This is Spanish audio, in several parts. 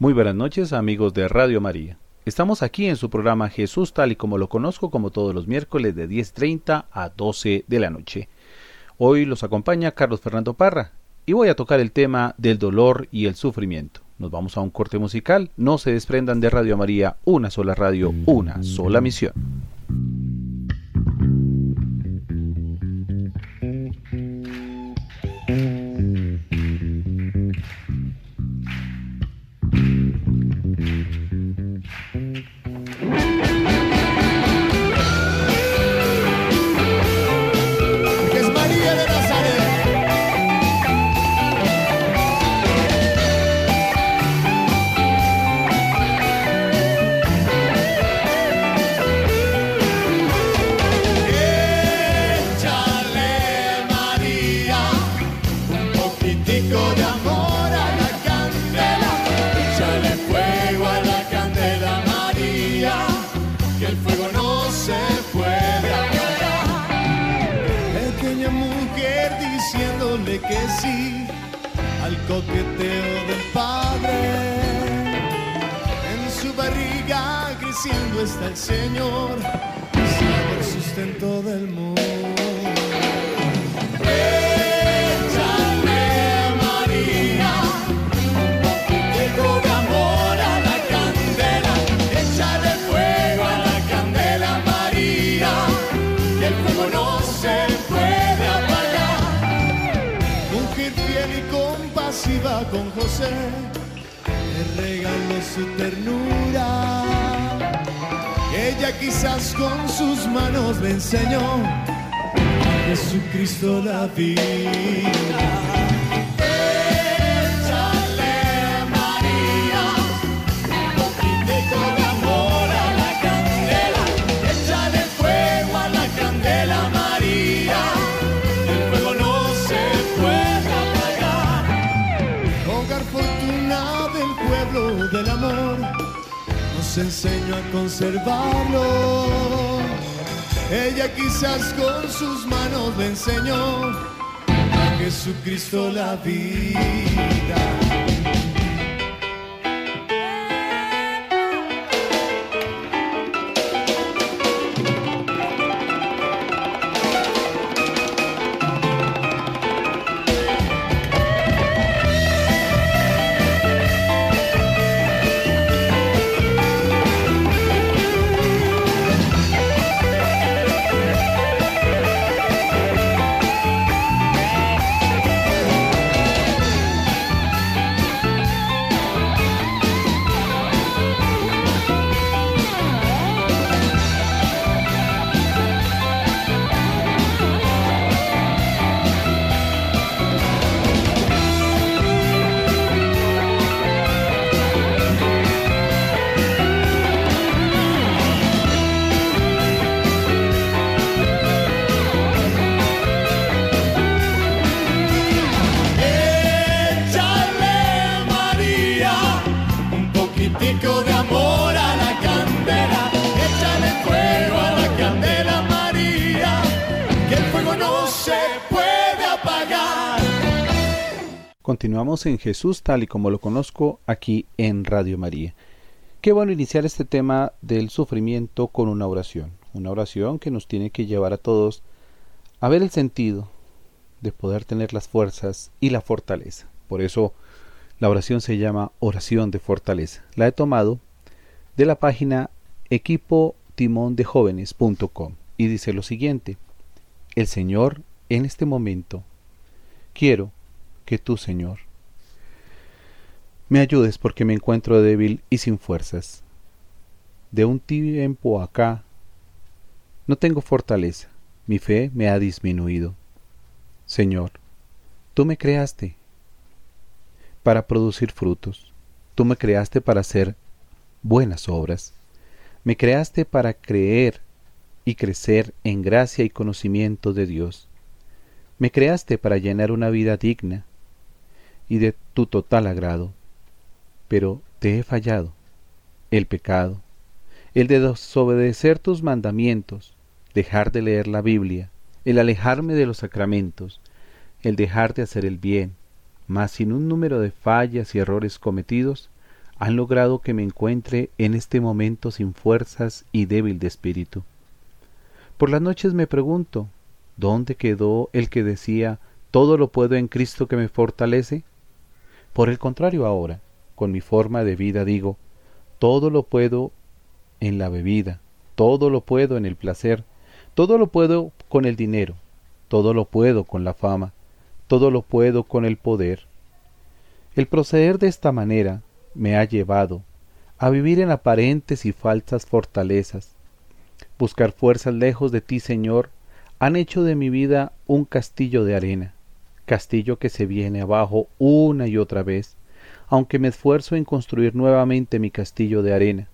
Muy buenas noches amigos de Radio María. Estamos aquí en su programa Jesús tal y como lo conozco como todos los miércoles de 10.30 a 12 de la noche. Hoy los acompaña Carlos Fernando Parra y voy a tocar el tema del dolor y el sufrimiento. Nos vamos a un corte musical, no se desprendan de Radio María, una sola radio, una sola misión. Vida. En Jesús tal y como lo conozco aquí en Radio María. Qué bueno iniciar este tema del sufrimiento con una oración, una oración que nos tiene que llevar a todos a ver el sentido de poder tener las fuerzas y la fortaleza. Por eso la oración se llama oración de fortaleza. La he tomado de la página equipotimondejóvenes.com y dice lo siguiente: El Señor en este momento quiero que tú, Señor, me ayudes porque me encuentro débil y sin fuerzas. De un tiempo acá no tengo fortaleza, mi fe me ha disminuido. Señor, tú me creaste para producir frutos, tú me creaste para hacer buenas obras, me creaste para creer y crecer en gracia y conocimiento de Dios, me creaste para llenar una vida digna y de tu total agrado pero te he fallado. El pecado, el de desobedecer tus mandamientos, dejar de leer la Biblia, el alejarme de los sacramentos, el dejar de hacer el bien, más sin un número de fallas y errores cometidos, han logrado que me encuentre en este momento sin fuerzas y débil de espíritu. Por las noches me pregunto, ¿dónde quedó el que decía, todo lo puedo en Cristo que me fortalece? Por el contrario ahora, con mi forma de vida digo, todo lo puedo en la bebida, todo lo puedo en el placer, todo lo puedo con el dinero, todo lo puedo con la fama, todo lo puedo con el poder. El proceder de esta manera me ha llevado a vivir en aparentes y falsas fortalezas. Buscar fuerzas lejos de ti, Señor, han hecho de mi vida un castillo de arena, castillo que se viene abajo una y otra vez, aunque me esfuerzo en construir nuevamente mi castillo de arena.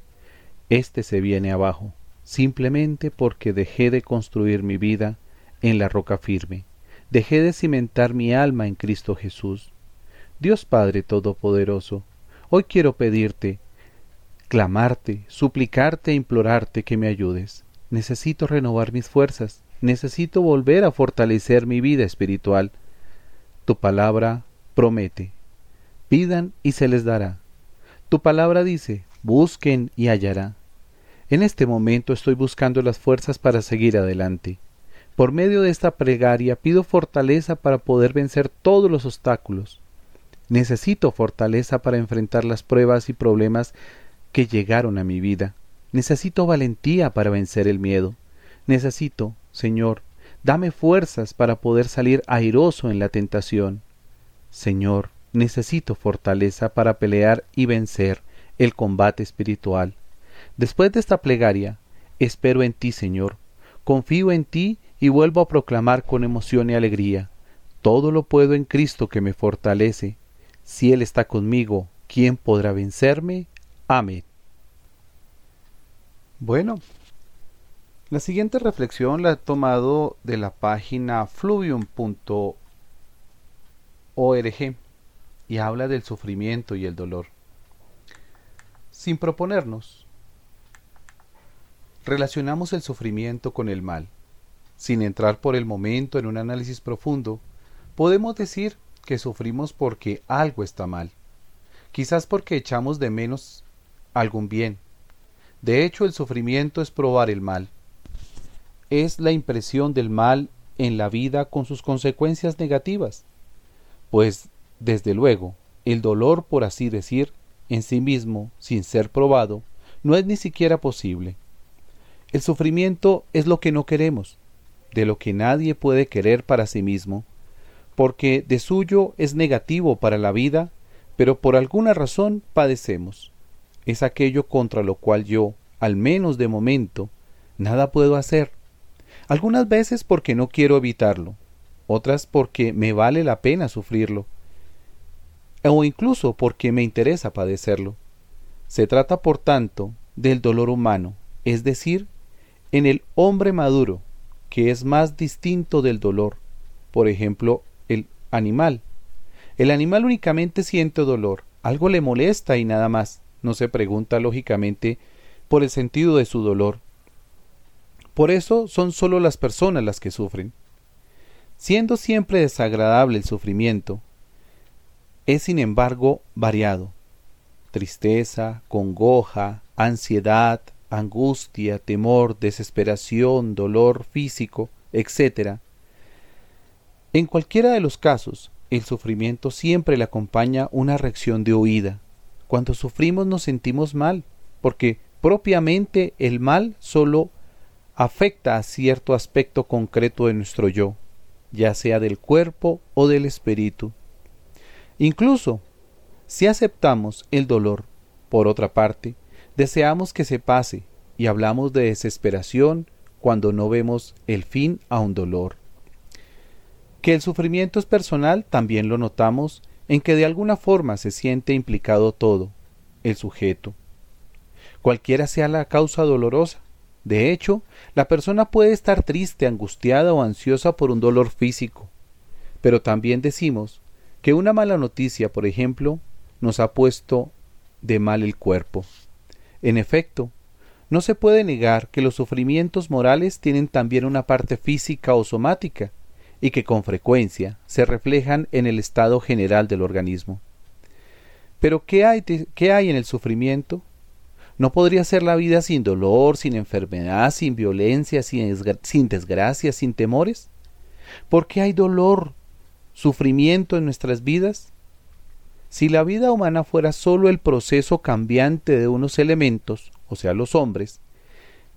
Este se viene abajo, simplemente porque dejé de construir mi vida en la roca firme, dejé de cimentar mi alma en Cristo Jesús. Dios Padre Todopoderoso, hoy quiero pedirte, clamarte, suplicarte e implorarte que me ayudes. Necesito renovar mis fuerzas, necesito volver a fortalecer mi vida espiritual. Tu palabra promete, pidan y se les dará. Tu palabra dice, busquen y hallará. En este momento estoy buscando las fuerzas para seguir adelante. Por medio de esta plegaria pido fortaleza para poder vencer todos los obstáculos. Necesito fortaleza para enfrentar las pruebas y problemas que llegaron a mi vida. Necesito valentía para vencer el miedo. Necesito, Señor, dame fuerzas para poder salir airoso en la tentación. Señor, necesito fortaleza para pelear y vencer el combate espiritual. Después de esta plegaria, espero en ti, Señor, confío en ti y vuelvo a proclamar con emoción y alegría, todo lo puedo en Cristo que me fortalece. Si Él está conmigo, ¿quién podrá vencerme? Amén. Bueno, la siguiente reflexión la he tomado de la página fluvium.org y habla del sufrimiento y el dolor. Sin proponernos, relacionamos el sufrimiento con el mal. Sin entrar por el momento en un análisis profundo, podemos decir que sufrimos porque algo está mal, quizás porque echamos de menos algún bien. De hecho, el sufrimiento es probar el mal. Es la impresión del mal en la vida con sus consecuencias negativas. Pues, desde luego, el dolor, por así decir, en sí mismo, sin ser probado, no es ni siquiera posible. El sufrimiento es lo que no queremos, de lo que nadie puede querer para sí mismo, porque de suyo es negativo para la vida, pero por alguna razón padecemos. Es aquello contra lo cual yo, al menos de momento, nada puedo hacer. Algunas veces porque no quiero evitarlo, otras porque me vale la pena sufrirlo, o incluso porque me interesa padecerlo. Se trata, por tanto, del dolor humano, es decir, en el hombre maduro, que es más distinto del dolor, por ejemplo, el animal. El animal únicamente siente dolor, algo le molesta y nada más, no se pregunta lógicamente por el sentido de su dolor. Por eso son sólo las personas las que sufren. Siendo siempre desagradable el sufrimiento, es sin embargo variado. Tristeza, congoja, ansiedad, angustia, temor, desesperación, dolor físico, etc. En cualquiera de los casos, el sufrimiento siempre le acompaña una reacción de huida. Cuando sufrimos nos sentimos mal, porque propiamente el mal solo afecta a cierto aspecto concreto de nuestro yo, ya sea del cuerpo o del espíritu. Incluso, si aceptamos el dolor, por otra parte, Deseamos que se pase y hablamos de desesperación cuando no vemos el fin a un dolor. Que el sufrimiento es personal también lo notamos en que de alguna forma se siente implicado todo, el sujeto. Cualquiera sea la causa dolorosa. De hecho, la persona puede estar triste, angustiada o ansiosa por un dolor físico. Pero también decimos que una mala noticia, por ejemplo, nos ha puesto de mal el cuerpo. En efecto, no se puede negar que los sufrimientos morales tienen también una parte física o somática, y que con frecuencia se reflejan en el estado general del organismo. Pero ¿qué hay, ¿qué hay en el sufrimiento? ¿No podría ser la vida sin dolor, sin enfermedad, sin violencia, sin, sin desgracia, sin temores? ¿Por qué hay dolor, sufrimiento en nuestras vidas? Si la vida humana fuera sólo el proceso cambiante de unos elementos, o sea, los hombres,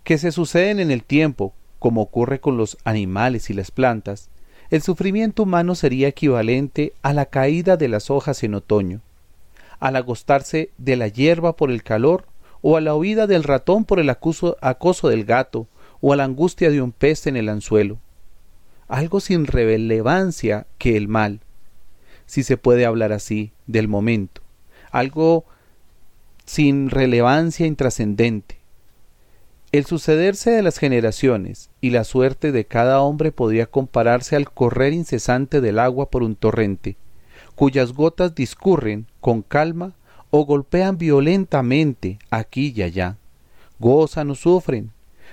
que se suceden en el tiempo, como ocurre con los animales y las plantas, el sufrimiento humano sería equivalente a la caída de las hojas en otoño, al agostarse de la hierba por el calor, o a la huida del ratón por el acoso del gato, o a la angustia de un pez en el anzuelo. Algo sin relevancia que el mal, si se puede hablar así, del momento. Algo sin relevancia intrascendente. El sucederse de las generaciones y la suerte de cada hombre podría compararse al correr incesante del agua por un torrente, cuyas gotas discurren con calma o golpean violentamente aquí y allá, gozan o sufren.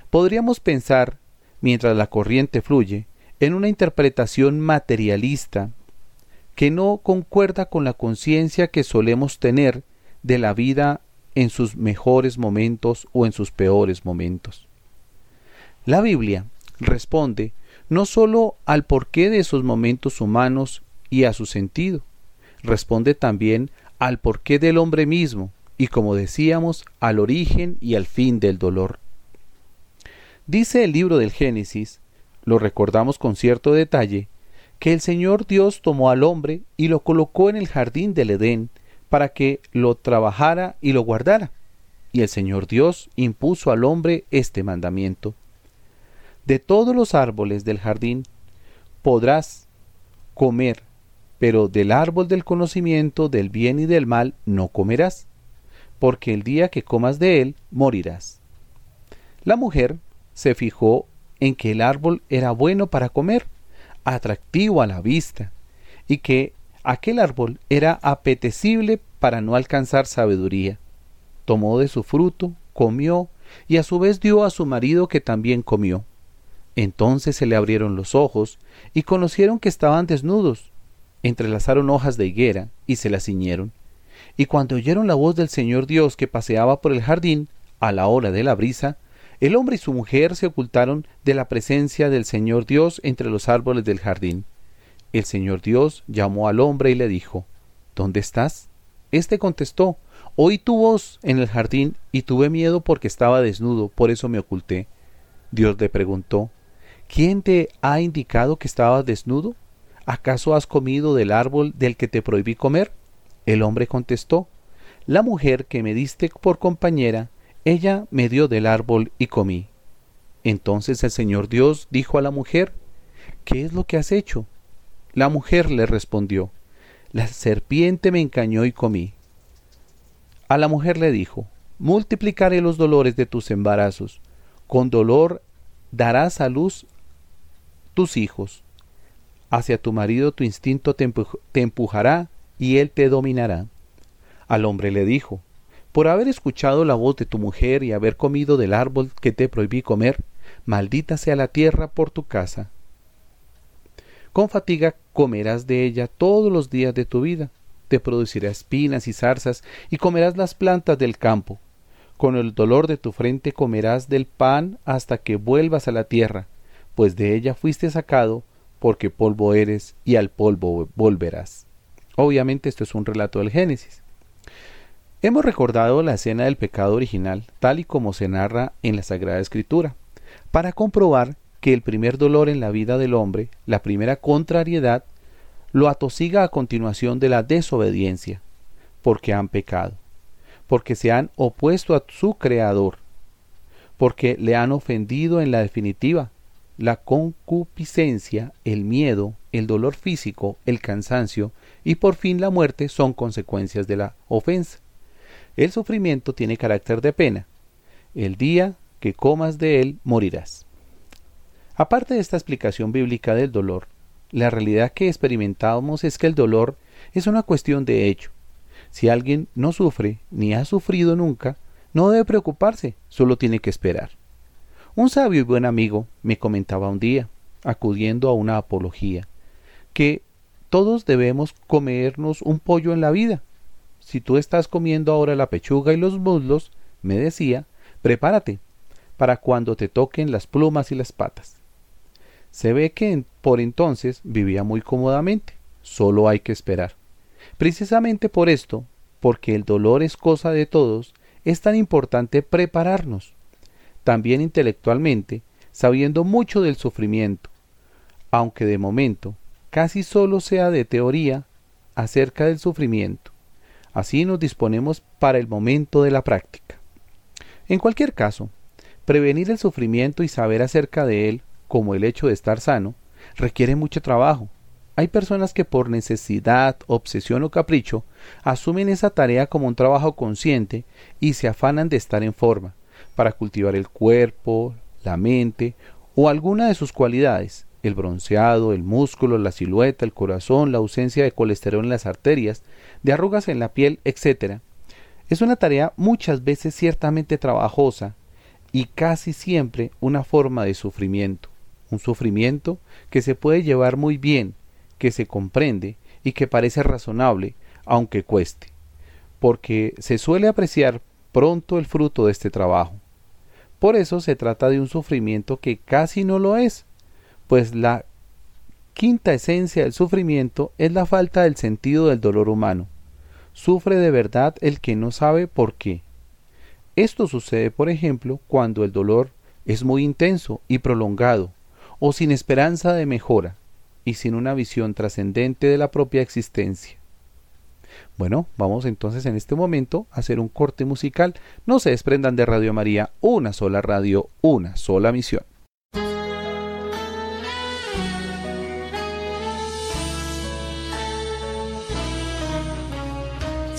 Podríamos pensar, mientras la corriente fluye, en una interpretación materialista que no concuerda con la conciencia que solemos tener de la vida en sus mejores momentos o en sus peores momentos. La Biblia responde no sólo al porqué de esos momentos humanos y a su sentido, responde también al porqué del hombre mismo y, como decíamos, al origen y al fin del dolor. Dice el libro del Génesis, lo recordamos con cierto detalle, que el Señor Dios tomó al hombre y lo colocó en el jardín del Edén para que lo trabajara y lo guardara. Y el Señor Dios impuso al hombre este mandamiento. De todos los árboles del jardín podrás comer, pero del árbol del conocimiento del bien y del mal no comerás, porque el día que comas de él morirás. La mujer se fijó en que el árbol era bueno para comer, atractivo a la vista, y que aquel árbol era apetecible para no alcanzar sabiduría. Tomó de su fruto, comió, y a su vez dio a su marido que también comió. Entonces se le abrieron los ojos, y conocieron que estaban desnudos. Entrelazaron hojas de higuera, y se las ciñeron. Y cuando oyeron la voz del Señor Dios que paseaba por el jardín, a la hora de la brisa, el hombre y su mujer se ocultaron de la presencia del Señor Dios entre los árboles del jardín. El Señor Dios llamó al hombre y le dijo, ¿Dónde estás? Este contestó, Oí tu voz en el jardín y tuve miedo porque estaba desnudo, por eso me oculté. Dios le preguntó, ¿Quién te ha indicado que estabas desnudo? ¿Acaso has comido del árbol del que te prohibí comer? El hombre contestó, La mujer que me diste por compañera, ella me dio del árbol y comí. Entonces el Señor Dios dijo a la mujer, ¿Qué es lo que has hecho? La mujer le respondió, La serpiente me engañó y comí. A la mujer le dijo, Multiplicaré los dolores de tus embarazos, con dolor darás a luz tus hijos. Hacia tu marido tu instinto te, empujará y él te dominará. Al hombre le dijo, por haber escuchado la voz de tu mujer y haber comido del árbol que te prohibí comer, maldita sea la tierra por tu casa. Con fatiga comerás de ella todos los días de tu vida, te producirá espinas y zarzas, y comerás las plantas del campo. Con el dolor de tu frente comerás del pan hasta que vuelvas a la tierra, pues de ella fuiste sacado, porque polvo eres y al polvo volverás. Obviamente esto es un relato del Génesis. Hemos recordado la escena del pecado original, tal y como se narra en la Sagrada Escritura, para comprobar que el primer dolor en la vida del hombre, la primera contrariedad, lo atosiga a continuación de la desobediencia, porque han pecado, porque se han opuesto a su Creador, porque le han ofendido en la definitiva, la concupiscencia, el miedo, el dolor físico, el cansancio y por fin la muerte son consecuencias de la ofensa. El sufrimiento tiene carácter de pena. El día que comas de él morirás. Aparte de esta explicación bíblica del dolor, la realidad que experimentamos es que el dolor es una cuestión de hecho. Si alguien no sufre ni ha sufrido nunca, no debe preocuparse, solo tiene que esperar. Un sabio y buen amigo me comentaba un día, acudiendo a una apología, que todos debemos comernos un pollo en la vida, si tú estás comiendo ahora la pechuga y los muslos, me decía, prepárate para cuando te toquen las plumas y las patas. Se ve que por entonces vivía muy cómodamente, solo hay que esperar. Precisamente por esto, porque el dolor es cosa de todos, es tan importante prepararnos, también intelectualmente, sabiendo mucho del sufrimiento, aunque de momento casi solo sea de teoría acerca del sufrimiento. Así nos disponemos para el momento de la práctica. En cualquier caso, prevenir el sufrimiento y saber acerca de él, como el hecho de estar sano, requiere mucho trabajo. Hay personas que por necesidad, obsesión o capricho asumen esa tarea como un trabajo consciente y se afanan de estar en forma, para cultivar el cuerpo, la mente o alguna de sus cualidades, el bronceado, el músculo, la silueta, el corazón, la ausencia de colesterol en las arterias, de arrugas en la piel, etc. Es una tarea muchas veces ciertamente trabajosa y casi siempre una forma de sufrimiento, un sufrimiento que se puede llevar muy bien, que se comprende y que parece razonable, aunque cueste, porque se suele apreciar pronto el fruto de este trabajo. Por eso se trata de un sufrimiento que casi no lo es, pues la quinta esencia del sufrimiento es la falta del sentido del dolor humano. Sufre de verdad el que no sabe por qué. Esto sucede, por ejemplo, cuando el dolor es muy intenso y prolongado, o sin esperanza de mejora, y sin una visión trascendente de la propia existencia. Bueno, vamos entonces en este momento a hacer un corte musical. No se desprendan de Radio María, una sola radio, una sola misión.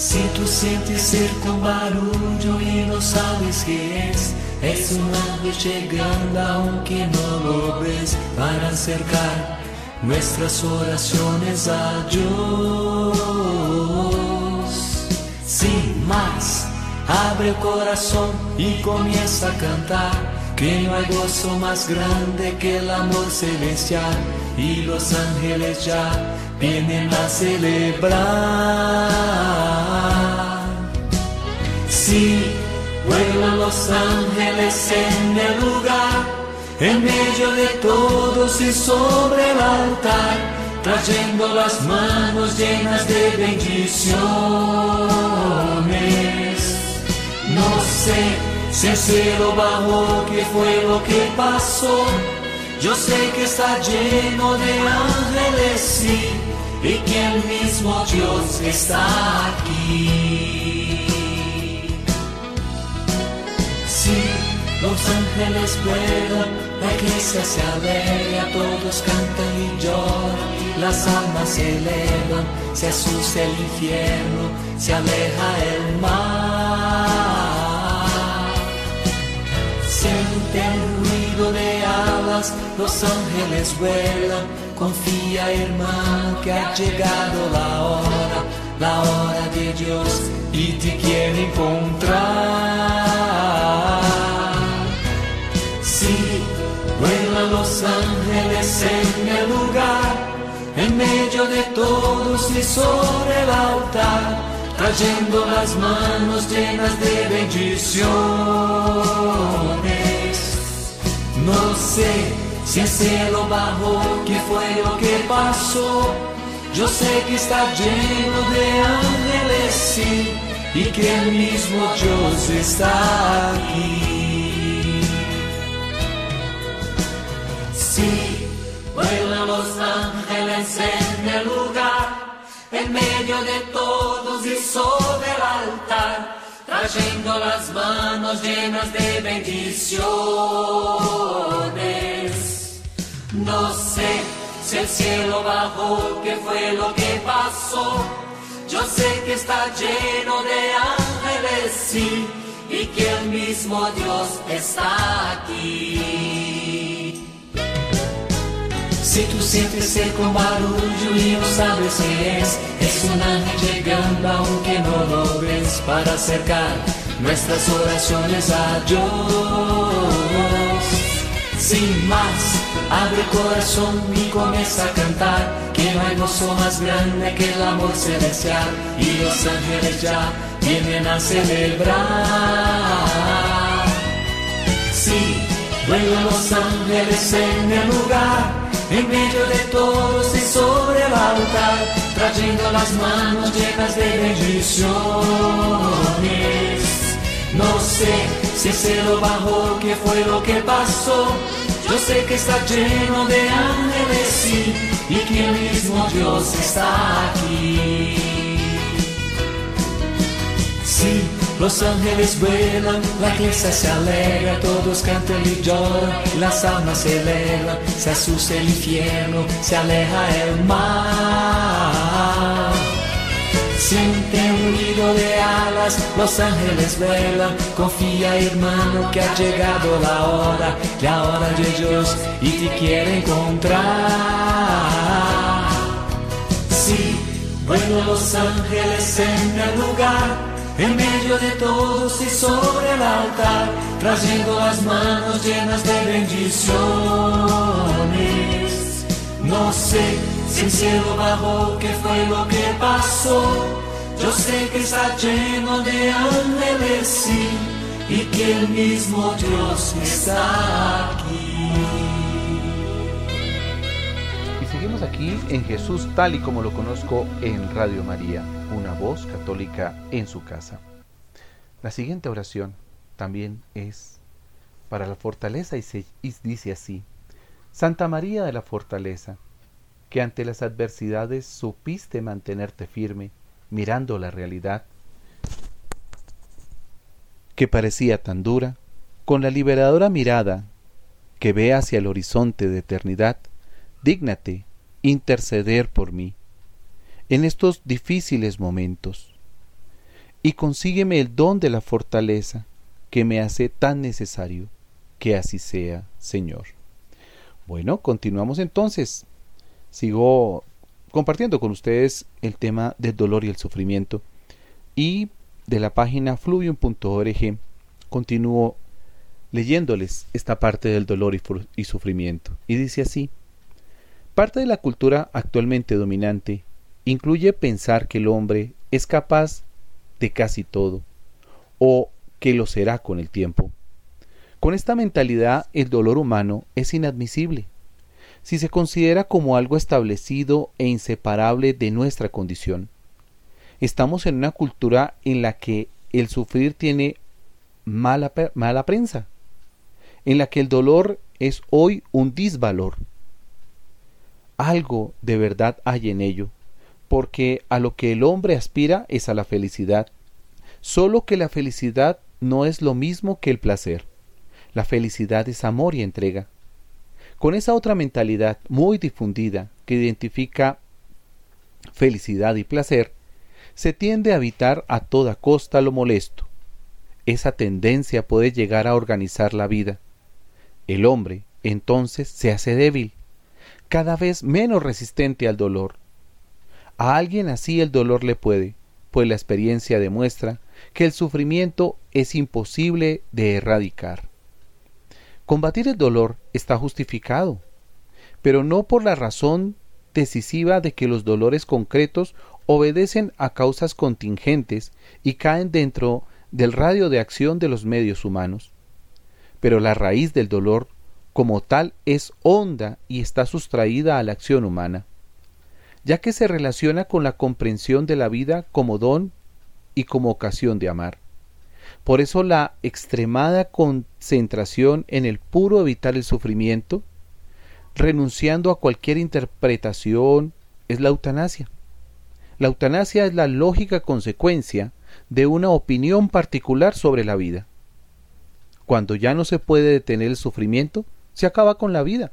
Si tú sientes cerca un barullo y no sabes qué es, es un ángel llegando aunque no lo ves para acercar nuestras oraciones a Dios. Sin más, abre el corazón y comienza a cantar, que no hay gozo más grande que el amor celestial y los ángeles ya vienen a celebrar. Sí, vuelan los ángeles en el lugar, en medio de todos y sobre el altar, trayendo las manos llenas de bendiciones. No sé si el cielo bajó, qué fue lo que pasó. Yo sé que está lleno de ángeles, sí y que el mismo Dios está aquí. Sí, los ángeles vuelan, la iglesia se alegra, todos cantan y lloran, las almas se elevan, se asusta el infierno, se aleja el mar. Siente el ruido de alas, los ángeles vuelan Confía, hermano, que ha llegado la hora, la hora de Dios y te quiere encontrar. Sí, vuelan los ángeles en el lugar, en medio de todos y sobre el altar, trayendo las manos llenas de bendiciones. No sé si el cielo bajó, ¿qué fue lo que pasó? Yo sé que está lleno de ángeles, sí, y que el mismo Dios está aquí. Sí, vuelan los ángeles en el lugar, en medio de todos sobre el altar trayendo las manos llenas de bendiciones. No sé si el cielo bajó, qué fue lo que pasó. Yo sé que está lleno de ángeles, y que el mismo Dios está aquí. Si tú sientes un barullo y no sabes qué es, es un ángel llegando aunque no lo ves para acercar nuestras oraciones a Dios. sin más, abre corazón y comienza a cantar, que no hay gozo más grande que el amor celestial, y los ángeles ya vienen a celebrar. Sí, vuelan los ángeles en el lugar, en medio de todos y sobre el altar, trayendo las manos llenas de bendiciones. No sé si el cielo bajó, qué fue que pasó. Yo sé que está lleno de ángeles, sí, y que el mismo Dios está aquí. Sí, los ángeles vuelan, la iglesia se alegra, todos cantan y lloran, las almas se elevan, se asusta el infierno, se aleja el mar. Siente un ruido de alas, los ángeles vuelan. Confía, hermano, que ha llegado la hora, la hora de Dios y te quiere encontrar. Sí, vuelan los ángeles en el lugar, en medio de todos y sobre el altar, trayendo las manos llenas de bendiciones. No sé si el cielo bajó, qué fue lo que pasó. Yo sé que está lleno de ángeles, sí, y que el mismo Dios está aquí. Y seguimos aquí en Jesús tal y como lo conozco en Radio María, una voz católica en su casa. La siguiente oración también es para la fortaleza y, se, dice así, Santa María de la Fortaleza, que ante las adversidades supiste mantenerte firme, mirando la realidad que parecía tan dura, con la liberadora mirada que ve hacia el horizonte de eternidad, dígnate interceder por mí en estos difíciles momentos y consígueme el don de la fortaleza que me hace tan necesario que así sea, Señor. Bueno, continuamos entonces. Sigo compartiendo con ustedes el tema del dolor y el sufrimiento. Y de la página fluvium.org continúo leyéndoles esta parte del dolor y, y, sufrimiento. Y dice así, parte de la cultura actualmente dominante incluye pensar que el hombre es capaz de casi todo, o que lo será con el tiempo. Con esta mentalidad el dolor humano es inadmisible si se considera como algo establecido e inseparable de nuestra condición. Estamos en una cultura en la que el sufrir tiene mala, mala prensa, en la que el dolor es hoy un disvalor. Algo de verdad hay en ello, porque a lo que el hombre aspira es a la felicidad, solo que la felicidad no es lo mismo que el placer. La felicidad es amor y entrega. Con esa otra mentalidad muy difundida que identifica felicidad y placer, se tiende a evitar a toda costa lo molesto. Esa tendencia puede llegar a organizar la vida. El hombre, entonces, se hace débil, cada vez menos resistente al dolor. A alguien así el dolor le puede, pues la experiencia demuestra que el sufrimiento es imposible de erradicar. Combatir el dolor está justificado, pero no por la razón decisiva de que los dolores concretos obedecen a causas contingentes y caen dentro del radio de acción de los medios humanos. Pero la raíz del dolor como tal es honda y está sustraída a la acción humana, ya que se relaciona con la comprensión de la vida como don y como ocasión de amar. Por eso la extremada concentración en el puro evitar el sufrimiento, renunciando a cualquier interpretación, es la eutanasia. La eutanasia es la lógica consecuencia de una opinión particular sobre la vida. Cuando ya no se puede detener el sufrimiento, se acaba con la vida,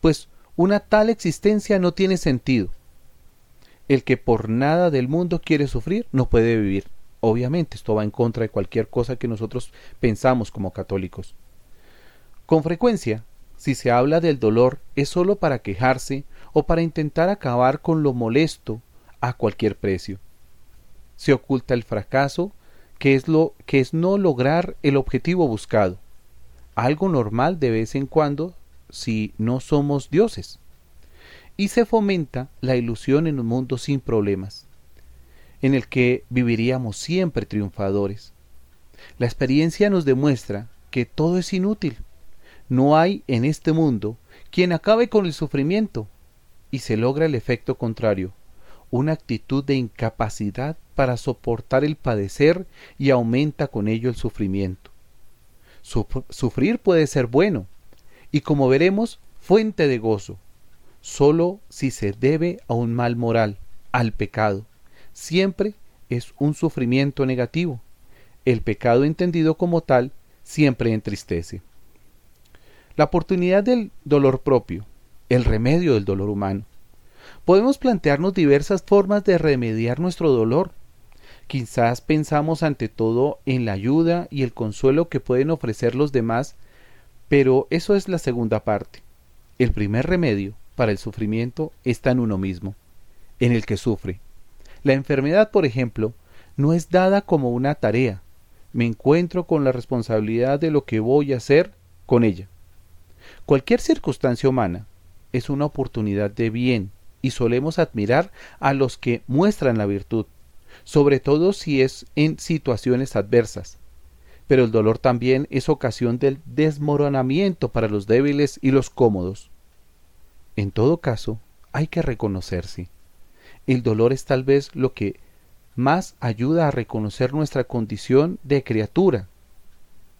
pues una tal existencia no tiene sentido. El que por nada del mundo quiere sufrir no puede vivir. Obviamente esto va en contra de cualquier cosa que nosotros pensamos como católicos. Con frecuencia, si se habla del dolor es sólo para quejarse o para intentar acabar con lo molesto a cualquier precio. Se oculta el fracaso, que es lo que es no lograr el objetivo buscado. Algo normal de vez en cuando si no somos dioses. Y se fomenta la ilusión en un mundo sin problemas, en el que viviríamos siempre triunfadores. La experiencia nos demuestra que todo es inútil. No hay en este mundo quien acabe con el sufrimiento y se logra el efecto contrario, una actitud de incapacidad para soportar el padecer y aumenta con ello el sufrimiento. sufrir puede ser bueno y como veremos, fuente de gozo, solo si se debe a un mal moral, al pecado. Siempre es un sufrimiento negativo. El pecado entendido como tal siempre entristece. La oportunidad del dolor propio, el remedio del dolor humano. Podemos plantearnos diversas formas de remediar nuestro dolor. Quizás pensamos ante todo en la ayuda y el consuelo que pueden ofrecer los demás, pero eso es la segunda parte. El primer remedio para el sufrimiento está en uno mismo, en el que sufre. La enfermedad, por ejemplo, no es dada como una tarea. Me encuentro con la responsabilidad de lo que voy a hacer con ella. Cualquier circunstancia humana es una oportunidad de bien y solemos admirar a los que muestran la virtud, sobre todo si es en situaciones adversas. Pero el dolor también es ocasión del desmoronamiento para los débiles y los cómodos. En todo caso, hay que reconocerse. El dolor es tal vez lo que más ayuda a reconocer nuestra condición de criatura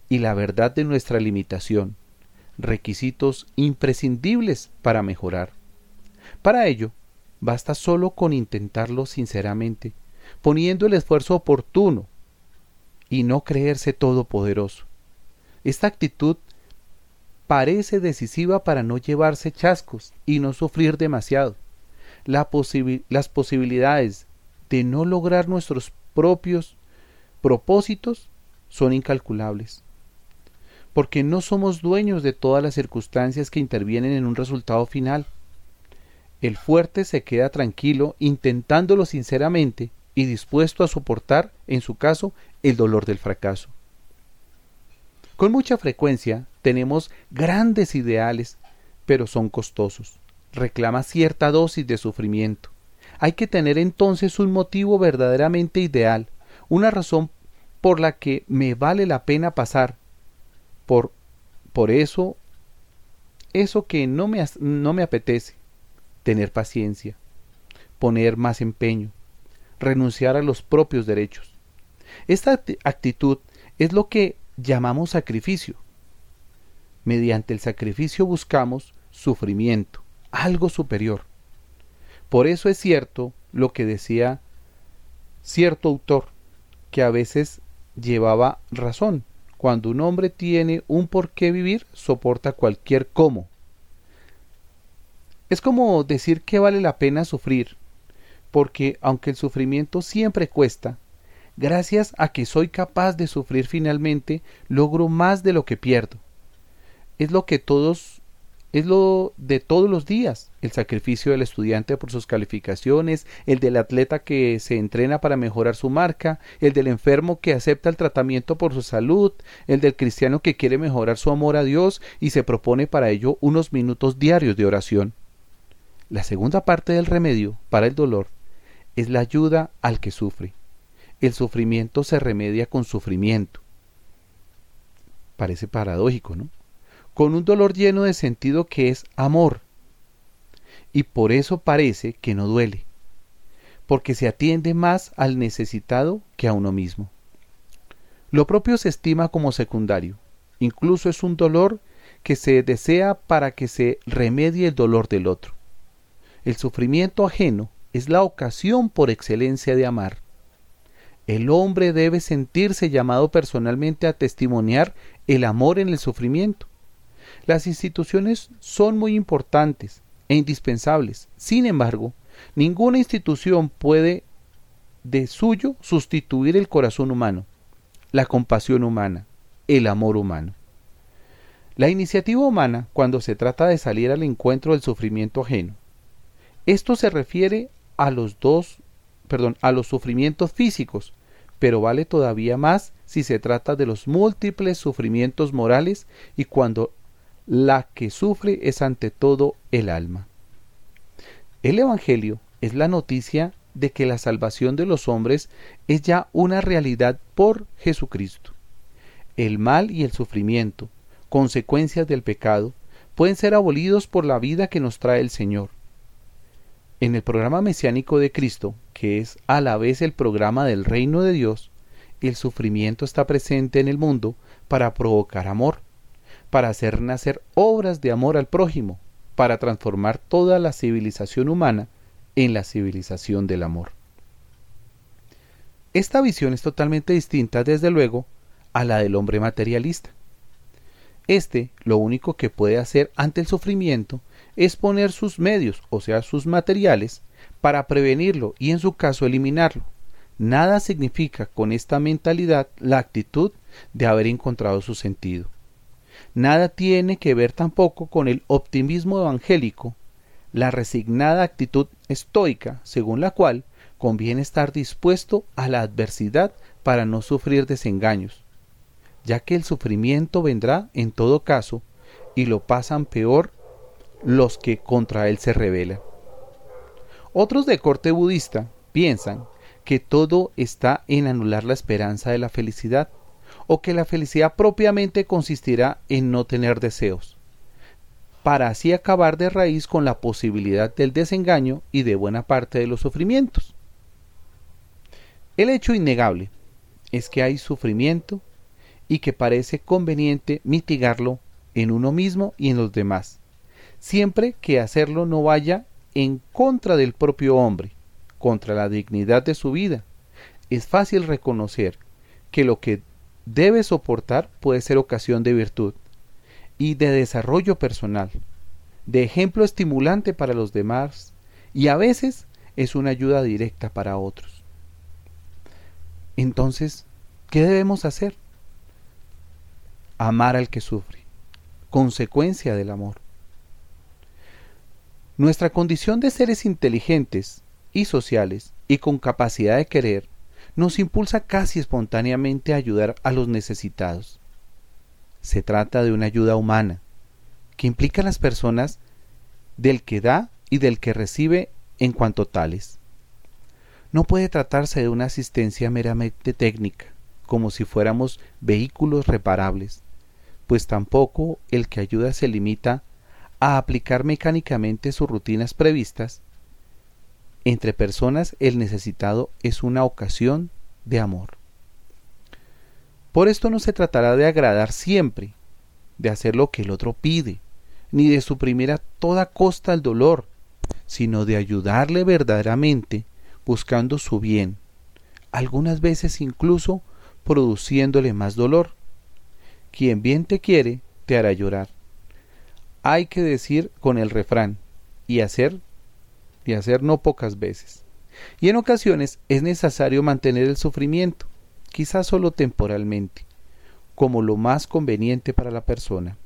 y la verdad de nuestra limitación requisitos imprescindibles para mejorar. Para ello, basta solo con intentarlo sinceramente, poniendo el esfuerzo oportuno y no creerse todopoderoso. Esta actitud parece decisiva para no llevarse chascos y no sufrir demasiado. las posibilidades de no lograr nuestros propios propósitos son incalculables porque no somos dueños de todas las circunstancias que intervienen en un resultado final. El fuerte se queda tranquilo intentándolo sinceramente y dispuesto a soportar, en su caso, el dolor del fracaso. Con mucha frecuencia tenemos grandes ideales, pero son costosos. Reclama cierta dosis de sufrimiento. Hay que tener entonces un motivo verdaderamente ideal, una razón por la que me vale la pena pasar, por, por eso, eso que no me, no me apetece, tener paciencia, poner más empeño, renunciar a los propios derechos. Esta actitud es lo que llamamos sacrificio. Mediante el sacrificio buscamos sufrimiento, algo superior. Por eso es cierto lo que decía cierto autor, que a veces llevaba razón, cuando un hombre tiene un por qué vivir, soporta cualquier cómo. Es como decir que vale la pena sufrir, porque aunque el sufrimiento siempre cuesta, gracias a que soy capaz de sufrir finalmente, logro más de lo que pierdo. Es lo que todos es lo de todos los días, el sacrificio del estudiante por sus calificaciones, el del atleta que se entrena para mejorar su marca, el del enfermo que acepta el tratamiento por su salud, el del cristiano que quiere mejorar su amor a Dios y se propone para ello unos minutos diarios de oración. La segunda parte del remedio para el dolor es la ayuda al que sufre. El sufrimiento se remedia con sufrimiento. Parece paradójico, ¿no? con un dolor lleno de sentido que es amor. Y por eso parece que no duele, porque se atiende más al necesitado que a uno mismo. Lo propio se estima como secundario, incluso es un dolor que se desea para que se remedie el dolor del otro. El sufrimiento ajeno es la ocasión por excelencia de amar. El hombre debe sentirse llamado personalmente a testimoniar el amor en el sufrimiento. Las instituciones son muy importantes e indispensables. Sin embargo, ninguna institución puede de suyo sustituir el corazón humano, la compasión humana, el amor humano. La iniciativa humana cuando se trata de salir al encuentro del sufrimiento ajeno. Esto se refiere a los dos, perdón, a los sufrimientos físicos, pero vale todavía más si se trata de los múltiples sufrimientos morales y cuando la que sufre es ante todo el alma. El Evangelio es la noticia de que la salvación de los hombres es ya una realidad por Jesucristo. El mal y el sufrimiento, consecuencias del pecado, pueden ser abolidos por la vida que nos trae el Señor. En el programa mesiánico de Cristo, que es a la vez el programa del reino de Dios, el sufrimiento está presente en el mundo para provocar amor, para hacer nacer obras de amor al prójimo, para transformar toda la civilización humana en la civilización del amor. Esta visión es totalmente distinta, desde luego, a la del hombre materialista. Este lo único que puede hacer ante el sufrimiento es poner sus medios, o sea, sus materiales, para prevenirlo y en su caso eliminarlo. Nada significa con esta mentalidad la actitud de haber encontrado su sentido. Nada tiene que ver tampoco con el optimismo evangélico, la resignada actitud estoica según la cual conviene estar dispuesto a la adversidad para no sufrir desengaños, ya que el sufrimiento vendrá en todo caso y lo pasan peor los que contra él se rebelan. Otros de corte budista piensan que todo está en anular la esperanza de la felicidad, o que la felicidad propiamente consistirá en no tener deseos, para así acabar de raíz con la posibilidad del desengaño y de buena parte de los sufrimientos. El hecho innegable es que hay sufrimiento y que parece conveniente mitigarlo en uno mismo y en los demás, siempre que hacerlo no vaya en contra del propio hombre, contra la dignidad de su vida. Es fácil reconocer que lo que debe soportar puede ser ocasión de virtud y de desarrollo personal, de ejemplo estimulante para los demás y a veces es una ayuda directa para otros. Entonces, ¿qué debemos hacer? Amar al que sufre, consecuencia del amor. Nuestra condición de seres inteligentes y sociales y con capacidad de querer nos impulsa casi espontáneamente a ayudar a los necesitados. Se trata de una ayuda humana, que implica a las personas del que da y del que recibe en cuanto tales. No puede tratarse de una asistencia meramente técnica, como si fuéramos vehículos reparables, pues tampoco el que ayuda se limita a aplicar mecánicamente sus rutinas previstas entre personas el necesitado es una ocasión de amor. Por esto no se tratará de agradar siempre, de hacer lo que el otro pide, ni de suprimir a toda costa el dolor, sino de ayudarle verdaderamente buscando su bien, algunas veces incluso produciéndole más dolor. Quien bien te quiere, te hará llorar. Hay que decir con el refrán y hacer y hacer no pocas veces. Y en ocasiones es necesario mantener el sufrimiento, quizás solo temporalmente, como lo más conveniente para la persona.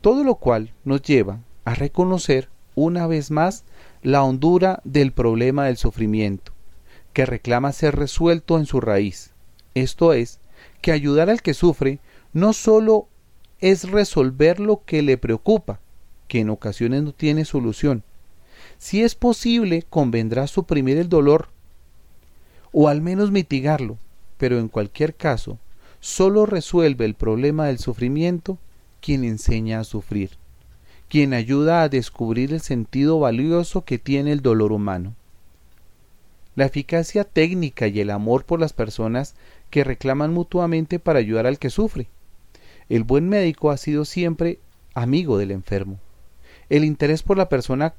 Todo lo cual nos lleva a reconocer una vez más la hondura del problema del sufrimiento, que reclama ser resuelto en su raíz, esto es, que ayudar al que sufre no sólo es resolver lo que le preocupa, que en ocasiones no tiene solución, si es posible, convendrá suprimir el dolor o al menos mitigarlo, pero en cualquier caso, solo resuelve el problema del sufrimiento quien enseña a sufrir, quien ayuda a descubrir el sentido valioso que tiene el dolor humano. La eficacia técnica y el amor por las personas que reclaman mutuamente para ayudar al que sufre. El buen médico ha sido siempre amigo del enfermo. El interés por la persona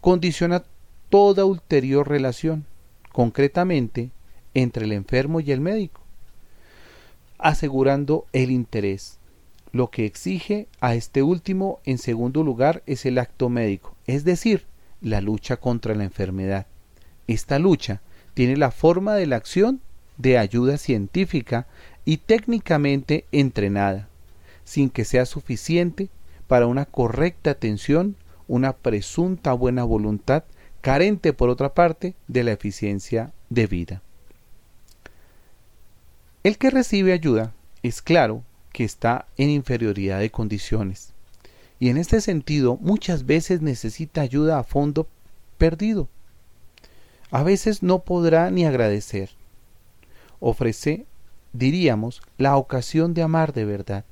condiciona toda ulterior relación, concretamente entre el enfermo y el médico, asegurando el interés. Lo que exige a este último, en segundo lugar, es el acto médico, es decir, la lucha contra la enfermedad. Esta lucha tiene la forma de la acción de ayuda científica y técnicamente entrenada, sin que sea suficiente para una correcta atención una presunta buena voluntad carente, por otra parte, de la eficiencia de vida. El que recibe ayuda es claro que está en inferioridad de condiciones. y en este sentido muchas veces necesita ayuda a fondo perdido. A veces no podrá ni agradecer. Ofrece, diríamos, la ocasión de amar de verdad,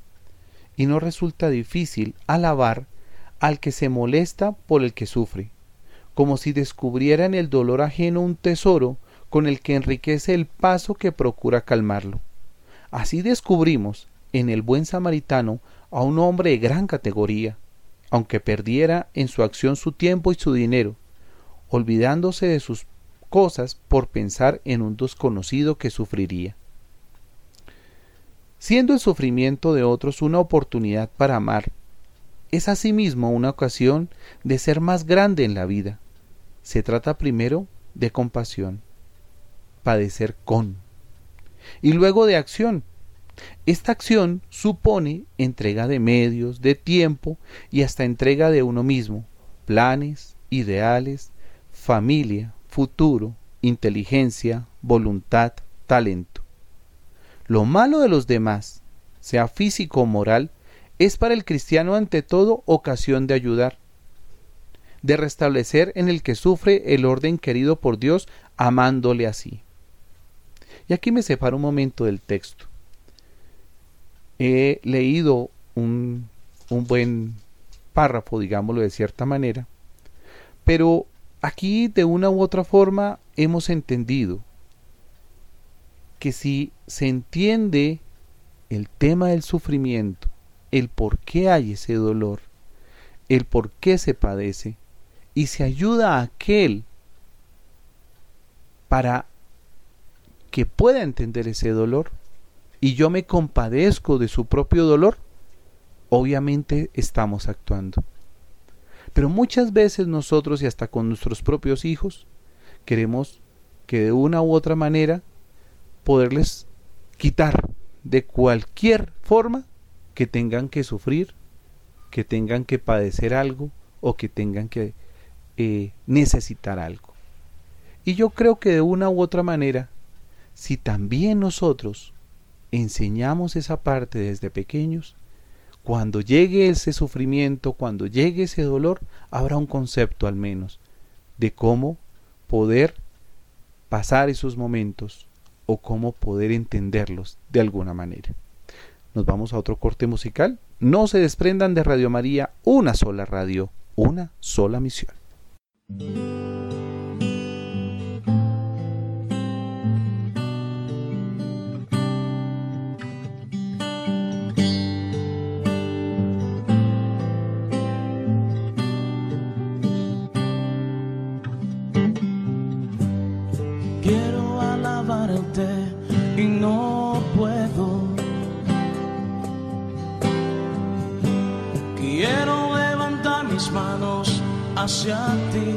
y no resulta difícil alabar al que se molesta por el que sufre, como si descubriera en el dolor ajeno un tesoro con el que enriquece el paso que procura calmarlo. Así descubrimos en el buen samaritano a un hombre de gran categoría, aunque perdiera en su acción su tiempo y su dinero, olvidándose de sus cosas por pensar en un desconocido que sufriría. Siendo el sufrimiento de otros una oportunidad para amar, es asimismo una ocasión de ser más grande en la vida. Se trata primero de compasión, padecer con, y luego de acción, esta acción supone entrega de medios, de tiempo y hasta entrega de uno mismo, planes, ideales, familia, futuro, inteligencia, voluntad, talento. Lo malo de los demás, sea físico o moral, es para el cristiano ante todo ocasión de ayudar, de restablecer en el que sufre el orden querido por Dios, amándole así. Y aquí me separo un momento del texto he leído un, un buen párrafo, digámoslo de cierta manera, pero aquí de una u otra forma hemos entendido que si se entiende el tema del sufrimiento, el por qué hay ese dolor, el por qué se padece, y se ayuda a aquel para que pueda entender ese dolor, y yo me compadezco de su propio dolor, obviamente estamos actuando. Pero muchas veces nosotros y hasta con nuestros propios hijos queremos que de una u otra manera poderles quitar de cualquier forma que tengan que sufrir, que tengan que padecer algo o que tengan que eh, necesitar algo. Y yo creo que de una u otra manera, si también nosotros enseñamos esa parte desde pequeños, cuando llegue ese sufrimiento, cuando llegue ese dolor, habrá un concepto al menos de cómo poder pasar esos momentos o cómo poder entenderlos de alguna manera. Nos vamos a otro corte musical. No se desprendan de Radio María, una sola radio, una sola misión. Hacia ti.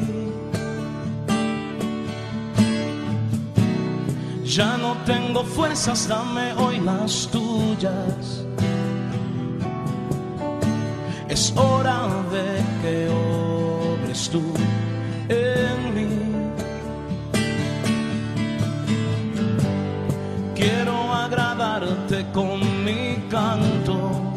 Ya no tengo fuerzas, dame hoy las tuyas. Es hora de que obres tú en mí. Quiero agradarte con mi canto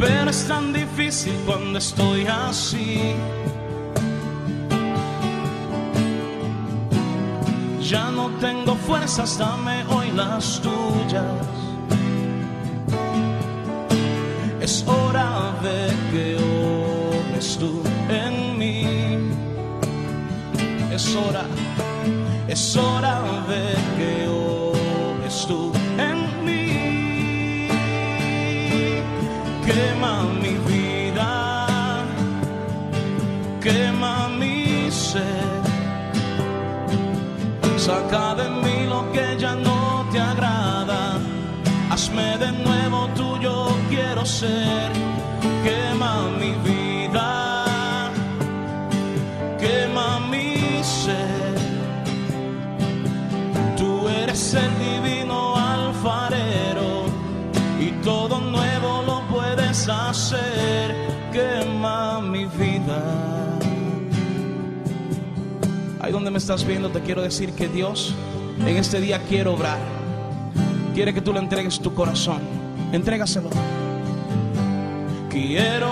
pero es tan difícil cuando estoy así. Ya no tengo fuerzas, dame hoy las tuyas. Es hora de que obres tú en mí. Es hora, es hora de que obres tú quema mi vida, quema mi ser, saca de mí lo que ya no te agrada, hazme de nuevo tuyo, quiero ser, hacer, quema mi vida. Ahí donde me estás viendo, te quiero decir que Dios en este día quiere obrar. Quiere que tú le entregues tu corazón. Entrégaselo. Quiero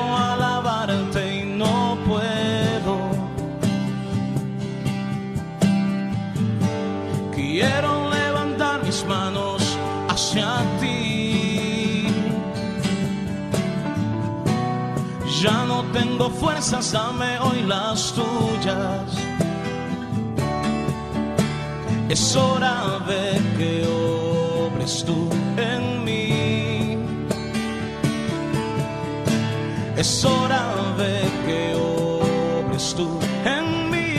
tengo fuerzas, dame hoy las tuyas. Es hora de que obres tú en mí. Es hora de que obres tú en mí.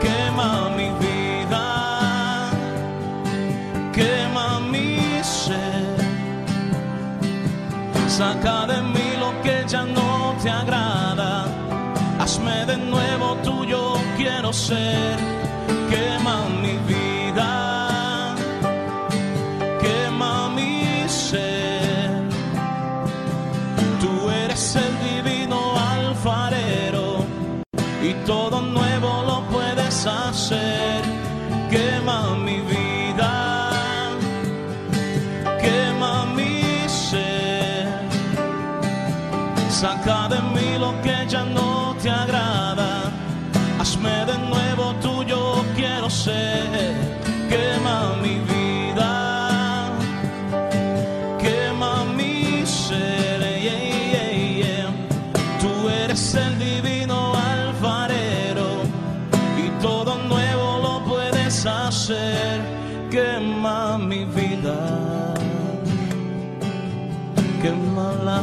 Quema mi vida, quema mi ser. Saca quiero ser. Quema mi vida,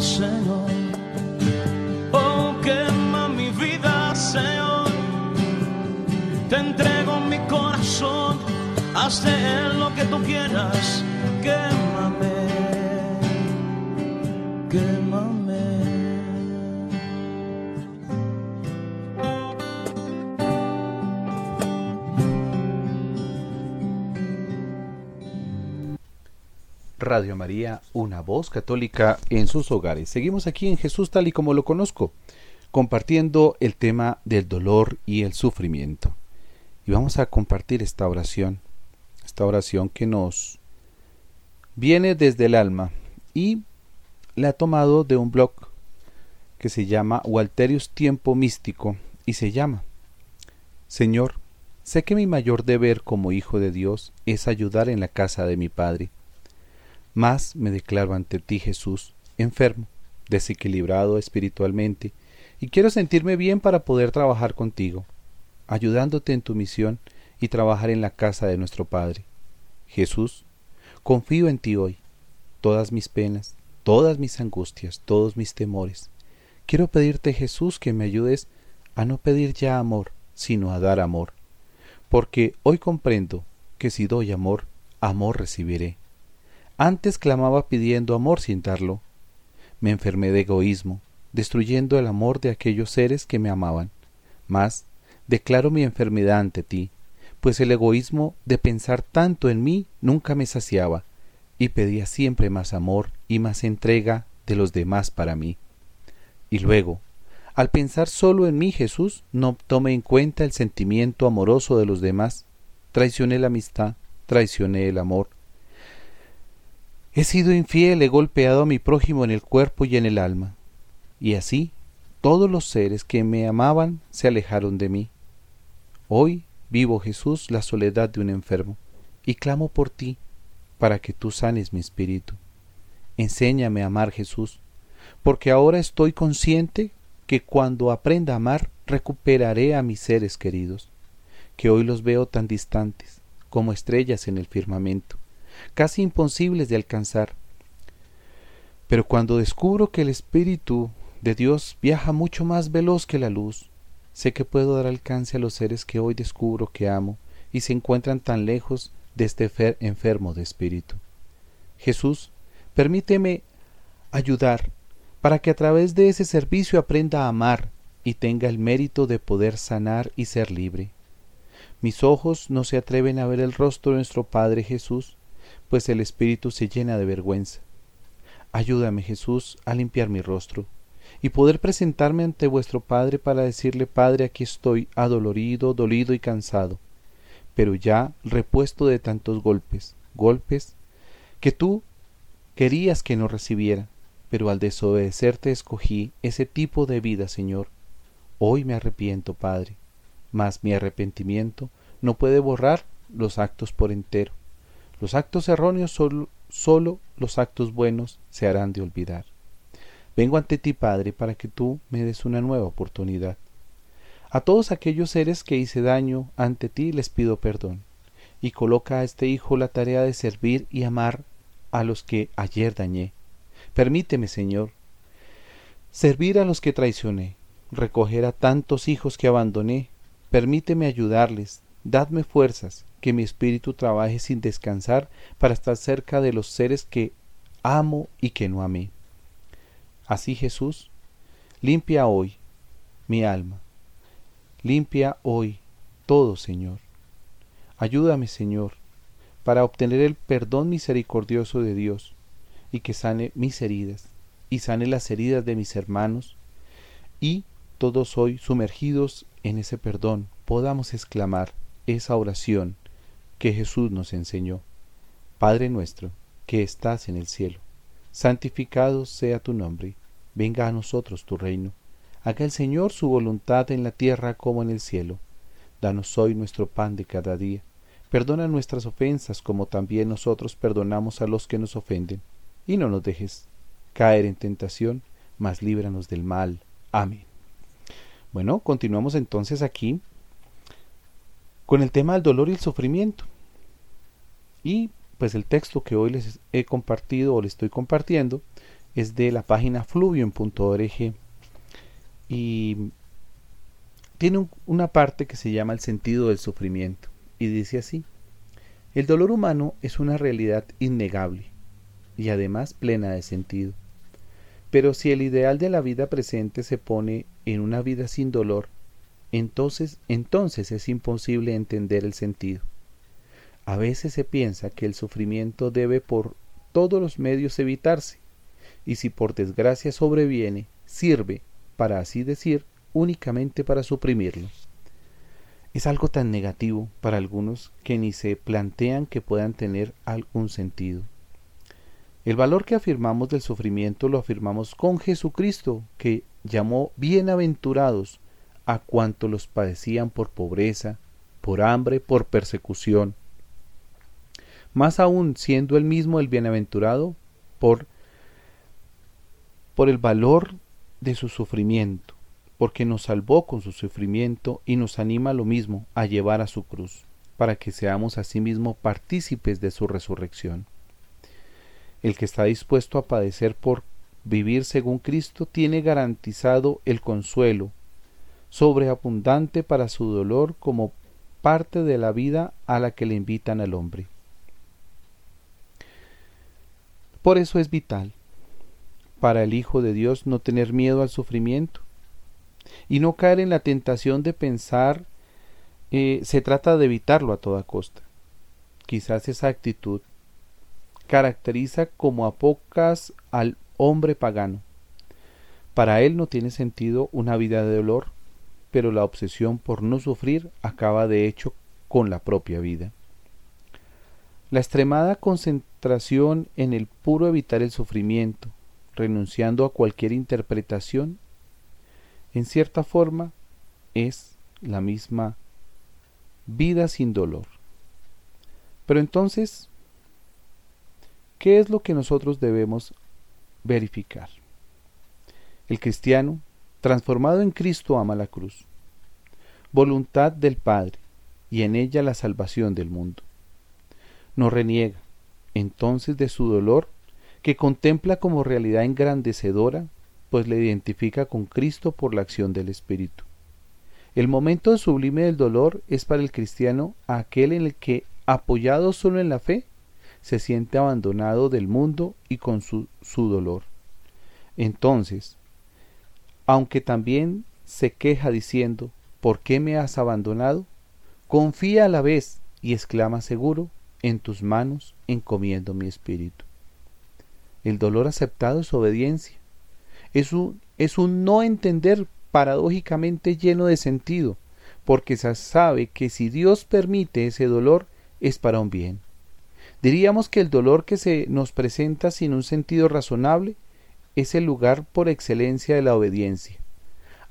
Señor. Oh, quema mi vida, Señor. Te entrego mi corazón, haz lo que tú quieras. Quémame, quémame. Radio María, una voz católica en sus hogares. Seguimos aquí en Jesús tal y como lo conozco, compartiendo el tema del dolor y el sufrimiento. Y vamos a compartir esta oración, esta oración que nos viene desde el alma y la he tomado de un blog que se llama Walterius Tiempo Místico y se llama Señor, sé que mi mayor deber como hijo de Dios es ayudar en la casa de mi Padre más me declaro ante ti, Jesús, enfermo, desequilibrado espiritualmente, y quiero sentirme bien para poder trabajar contigo, ayudándote en tu misión y trabajar en la casa de nuestro Padre. Jesús, confío en ti hoy, todas mis penas, todas mis angustias, todos mis temores. Quiero pedirte, Jesús, que me ayudes a no pedir ya amor, sino a dar amor, porque hoy comprendo que si doy amor, amor recibiré. Antes clamaba pidiendo amor sin darlo. Me enfermé de egoísmo, destruyendo el amor de aquellos seres que me amaban. Mas declaro mi enfermedad ante ti, pues el egoísmo de pensar tanto en mí nunca me saciaba, y pedía siempre más amor y más entrega de los demás para mí. Y luego, al pensar solo en mí Jesús, no tomé en cuenta el sentimiento amoroso de los demás, traicioné la amistad, traicioné el amor, He sido infiel, he golpeado a mi prójimo en el cuerpo y en el alma. Y así todos los seres que me amaban se alejaron de mí. Hoy vivo, Jesús, la soledad de un enfermo, y clamo por ti, para que tú sanes mi espíritu. Enséñame a amar, Jesús, porque ahora estoy consciente que cuando aprenda a amar recuperaré a mis seres queridos, que hoy los veo tan distantes como estrellas en el firmamento casi imposibles de alcanzar. Pero cuando descubro que el Espíritu de Dios viaja mucho más veloz que la luz, sé que puedo dar alcance a los seres que hoy descubro que amo y se encuentran tan lejos de este enfermo de espíritu. Jesús, permíteme ayudar para que a través de ese servicio aprenda a amar y tenga el mérito de poder sanar y ser libre. Mis ojos no se atreven a ver el rostro de nuestro Padre Jesús, pues el espíritu se llena de vergüenza. Ayúdame, Jesús, a limpiar mi rostro y poder presentarme ante vuestro Padre para decirle, Padre, aquí estoy, adolorido, dolido y cansado, pero ya repuesto de tantos golpes, golpes que tú querías que no recibiera, pero al desobedecerte escogí ese tipo de vida, Señor. Hoy me arrepiento, Padre, mas mi arrepentimiento no puede borrar los actos por entero. Los actos erróneos solo, solo los actos buenos se harán de olvidar. Vengo ante ti, Padre, para que tú me des una nueva oportunidad. A todos aquellos seres que hice daño ante ti les pido perdón, y coloca a este Hijo la tarea de servir y amar a los que ayer dañé. Permíteme, Señor, servir a los que traicioné, recoger a tantos hijos que abandoné, permíteme ayudarles, dadme fuerzas, que mi espíritu trabaje sin descansar para estar cerca de los seres que amo y que no amé. Así Jesús, limpia hoy mi alma, limpia hoy todo, Señor. Ayúdame, Señor, para obtener el perdón misericordioso de Dios y que sane mis heridas y sane las heridas de mis hermanos y todos hoy sumergidos en ese perdón podamos exclamar esa oración que Jesús nos enseñó. Padre nuestro, que estás en el cielo, santificado sea tu nombre, venga a nosotros tu reino, haga el Señor su voluntad en la tierra como en el cielo. Danos hoy nuestro pan de cada día Perdona nuestras ofensas como también nosotros perdonamos a los que nos ofenden. Y no nos dejes caer en tentación, mas líbranos del mal. Amén. Bueno, continuamos entonces aquí con el tema del dolor y el sufrimiento. Y pues el texto que hoy les he compartido o les estoy compartiendo es de la página fluvium.org y tiene una parte que se llama el sentido del sufrimiento y dice así, el dolor humano es una realidad innegable y además plena de sentido. Pero si el ideal de la vida presente se pone en una vida sin dolor, entonces, entonces es imposible entender el sentido. A veces se piensa que el sufrimiento debe por todos los medios evitarse, y si por desgracia sobreviene, sirve, para así decir, únicamente para suprimirlo es algo tan negativo para algunos que ni se plantean que puedan tener algún sentido. El valor que afirmamos del sufrimiento lo afirmamos con Jesucristo, que llamó bienaventurados a cuantos los padecían por pobreza, por hambre, por persecución. Más aún siendo él mismo el bienaventurado por, por el valor de su sufrimiento porque nos salvó con su sufrimiento y nos anima lo mismo a llevar a su cruz, para que seamos asimismo partícipes de su resurrección. El que está dispuesto a padecer por vivir según Cristo tiene garantizado el consuelo, sobreabundante para su dolor como parte de la vida a la que le invitan al hombre. Por eso es vital para el Hijo de Dios no tener miedo al sufrimiento, y no caer en la tentación de pensar eh, se trata de evitarlo a toda costa. Quizás esa actitud caracteriza como a pocas al hombre pagano. Para él no tiene sentido una vida de dolor, pero la obsesión por no sufrir acaba de hecho con la propia vida. La extremada concentración en el puro evitar el sufrimiento, renunciando a cualquier interpretación, en cierta forma es la misma vida sin dolor. Pero entonces, ¿qué es lo que nosotros debemos verificar? El cristiano, transformado en Cristo, ama la cruz, voluntad del Padre, y en ella la salvación del mundo. No reniega, entonces, de su dolor, que contempla como realidad engrandecedora pues le identifica con Cristo por la acción del Espíritu. El momento sublime del dolor es para el cristiano aquel en el que, apoyado solo en la fe, se siente abandonado del mundo y con su, su dolor. Entonces, aunque también se queja diciendo, ¿por qué me has abandonado? Confía a la vez y exclama seguro, en tus manos encomiendo mi espíritu. El dolor aceptado es obediencia, es un, es un no entender paradójicamente lleno de sentido, porque se sabe que si Dios permite ese dolor es para un bien. Diríamos que el dolor que se nos presenta sin un sentido razonable es el lugar por excelencia de la obediencia.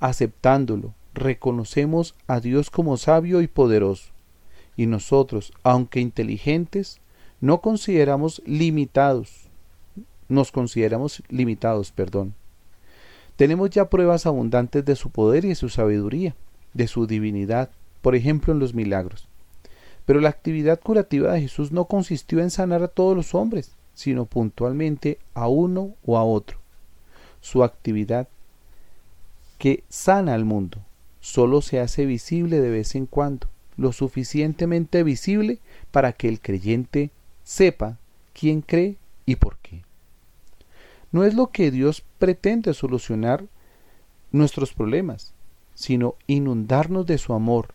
Aceptándolo, reconocemos a Dios como sabio y poderoso, y nosotros, aunque inteligentes, no consideramos limitados, nos consideramos limitados, perdón. Tenemos ya pruebas abundantes de su poder y de su sabiduría, de su divinidad, por ejemplo en los milagros. Pero la actividad curativa de Jesús no consistió en sanar a todos los hombres, sino puntualmente a uno o a otro. Su actividad que sana al mundo solo se hace visible de vez en cuando, lo suficientemente visible para que el creyente sepa quién cree y por qué. No es lo que Dios pretende solucionar nuestros problemas, sino inundarnos de su amor.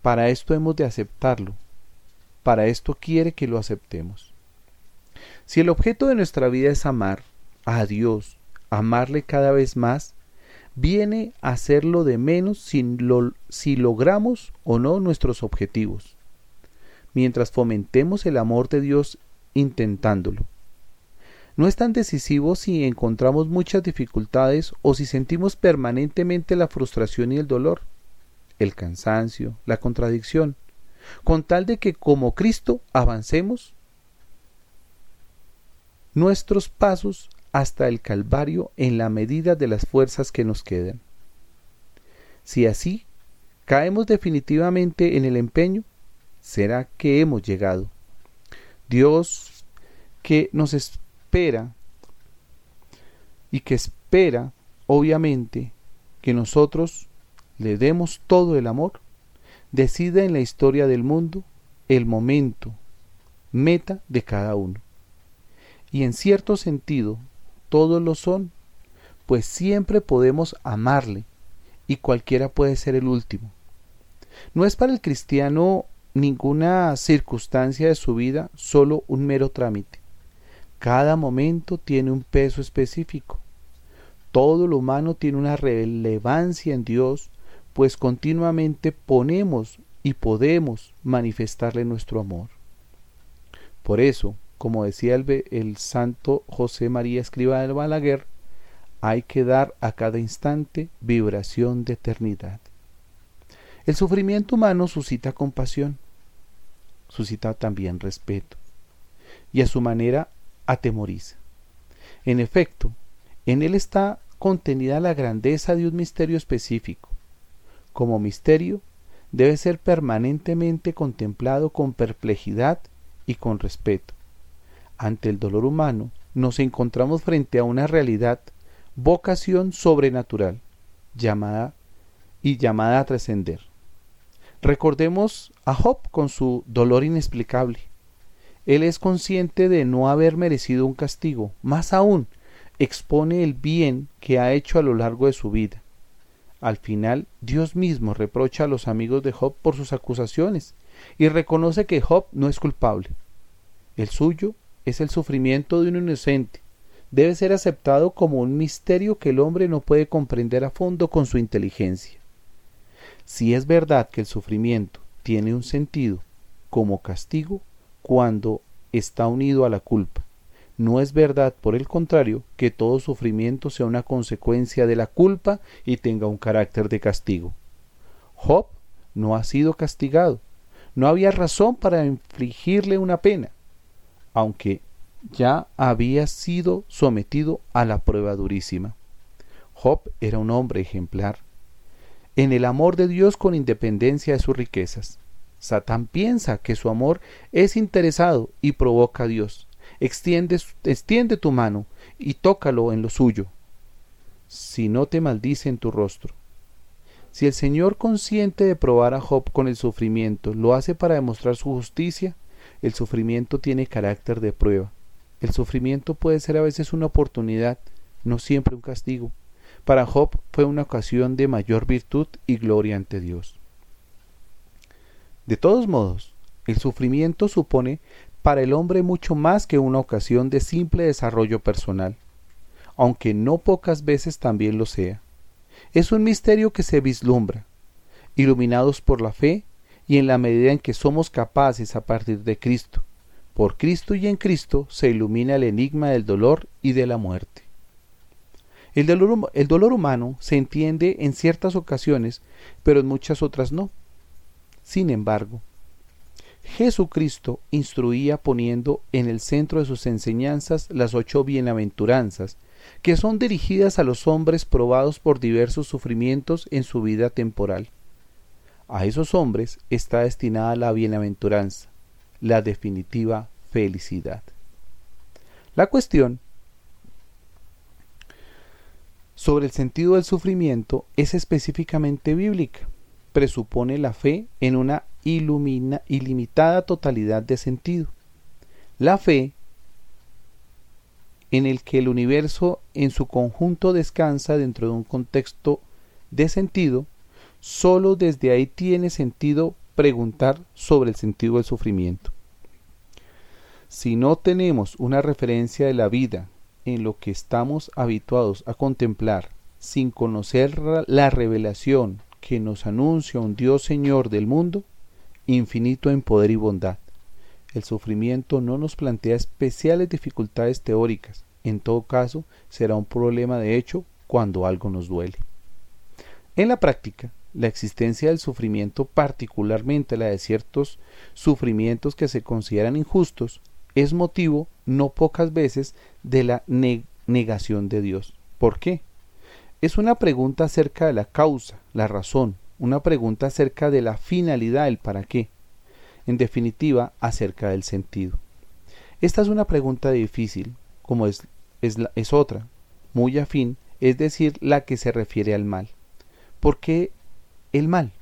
Para esto hemos de aceptarlo. Para esto quiere que lo aceptemos. Si el objeto de nuestra vida es amar a Dios, amarle cada vez más, viene a ser lo de menos si logramos o no nuestros objetivos, mientras fomentemos el amor de Dios intentándolo. No es tan decisivo si encontramos muchas dificultades o si sentimos permanentemente la frustración y el dolor, el cansancio, la contradicción, con tal de que como Cristo avancemos nuestros pasos hasta el Calvario en la medida de las fuerzas que nos quedan. Si así caemos definitivamente en el empeño, será que hemos llegado. Dios que nos espera y que espera, obviamente, que nosotros le demos todo el amor, decida en la historia del mundo el momento, meta de cada uno. Y en cierto sentido, todos lo son, pues siempre podemos amarle y cualquiera puede ser el último. No es para el cristiano ninguna circunstancia de su vida solo un mero trámite. Cada momento tiene un peso específico. Todo lo humano tiene una relevancia en Dios, pues continuamente ponemos y podemos manifestarle nuestro amor. Por eso, como decía el, santo José María Escriba del Balaguer, hay que dar a cada instante vibración de eternidad. El sufrimiento humano suscita compasión, suscita también respeto, y a su manera atemoriza. En efecto, en él está contenida la grandeza de un misterio específico. Como misterio, debe ser permanentemente contemplado con perplejidad y con respeto. Ante el dolor humano, nos encontramos frente a una realidad, vocación sobrenatural, llamada y llamada a trascender. Recordemos a Job con su dolor inexplicable, él es consciente de no haber merecido un castigo, más aún, expone el bien que ha hecho a lo largo de su vida. Al final, Dios mismo reprocha a los amigos de Job por sus acusaciones y reconoce que Job no es culpable. El suyo es el sufrimiento de un inocente. Debe ser aceptado como un misterio que el hombre no puede comprender a fondo con su inteligencia. Si es verdad que el sufrimiento tiene un sentido como castigo, cuando está unido a la culpa. No es verdad, por el contrario, que todo sufrimiento sea una consecuencia de la culpa y tenga un carácter de castigo. Job no ha sido castigado. No había razón para infligirle una pena, aunque ya había sido sometido a la prueba durísima. Job era un hombre ejemplar, en el amor de Dios con independencia de sus riquezas. Satán piensa que su amor es interesado y provoca a Dios. Extiende, tu mano y tócalo en lo suyo, si no te maldice en tu rostro. Si el Señor consciente de probar a Job con el sufrimiento lo hace para demostrar su justicia, el sufrimiento tiene carácter de prueba. El sufrimiento puede ser a veces una oportunidad, no siempre un castigo. Para Job fue una ocasión de mayor virtud y gloria ante Dios. De todos modos, el sufrimiento supone para el hombre mucho más que una ocasión de simple desarrollo personal, aunque no pocas veces también lo sea. Es un misterio que se vislumbra, iluminados por la fe y en la medida en que somos capaces a partir de Cristo, Por Cristo y en Cristo se ilumina el enigma del dolor y de la muerte. El dolor, el dolor humano se entiende en ciertas ocasiones, pero en muchas otras no. Sin embargo, Jesucristo instruía poniendo en el centro de sus enseñanzas las ocho bienaventuranzas, que son dirigidas a los hombres probados por diversos sufrimientos en su vida temporal. A esos hombres está destinada la bienaventuranza, la definitiva felicidad. La cuestión sobre el sentido del sufrimiento es específicamente bíblica. Presupone la fe en una ilumina, ilimitada totalidad de sentido. La fe en el que el universo en su conjunto descansa dentro de un contexto de sentido, sólo desde ahí tiene sentido preguntar sobre el sentido del sufrimiento. Si no tenemos una referencia de la vida en lo que estamos habituados a contemplar, sin conocer la revelación que nos anuncia un Dios Señor del mundo, infinito en poder y bondad. El sufrimiento no nos plantea especiales dificultades teóricas, en todo caso será un problema de hecho cuando algo nos duele. En la práctica, la existencia del sufrimiento, particularmente la de ciertos sufrimientos que se consideran injustos, es motivo no pocas veces de la negación de Dios. ¿Por qué? Es una pregunta acerca de la causa, la razón, una pregunta acerca de la finalidad, el para qué, en definitiva, acerca del sentido. Esta es una pregunta difícil, como es, es, es otra, muy afín, es decir, la que se refiere al mal. ¿Por qué el mal?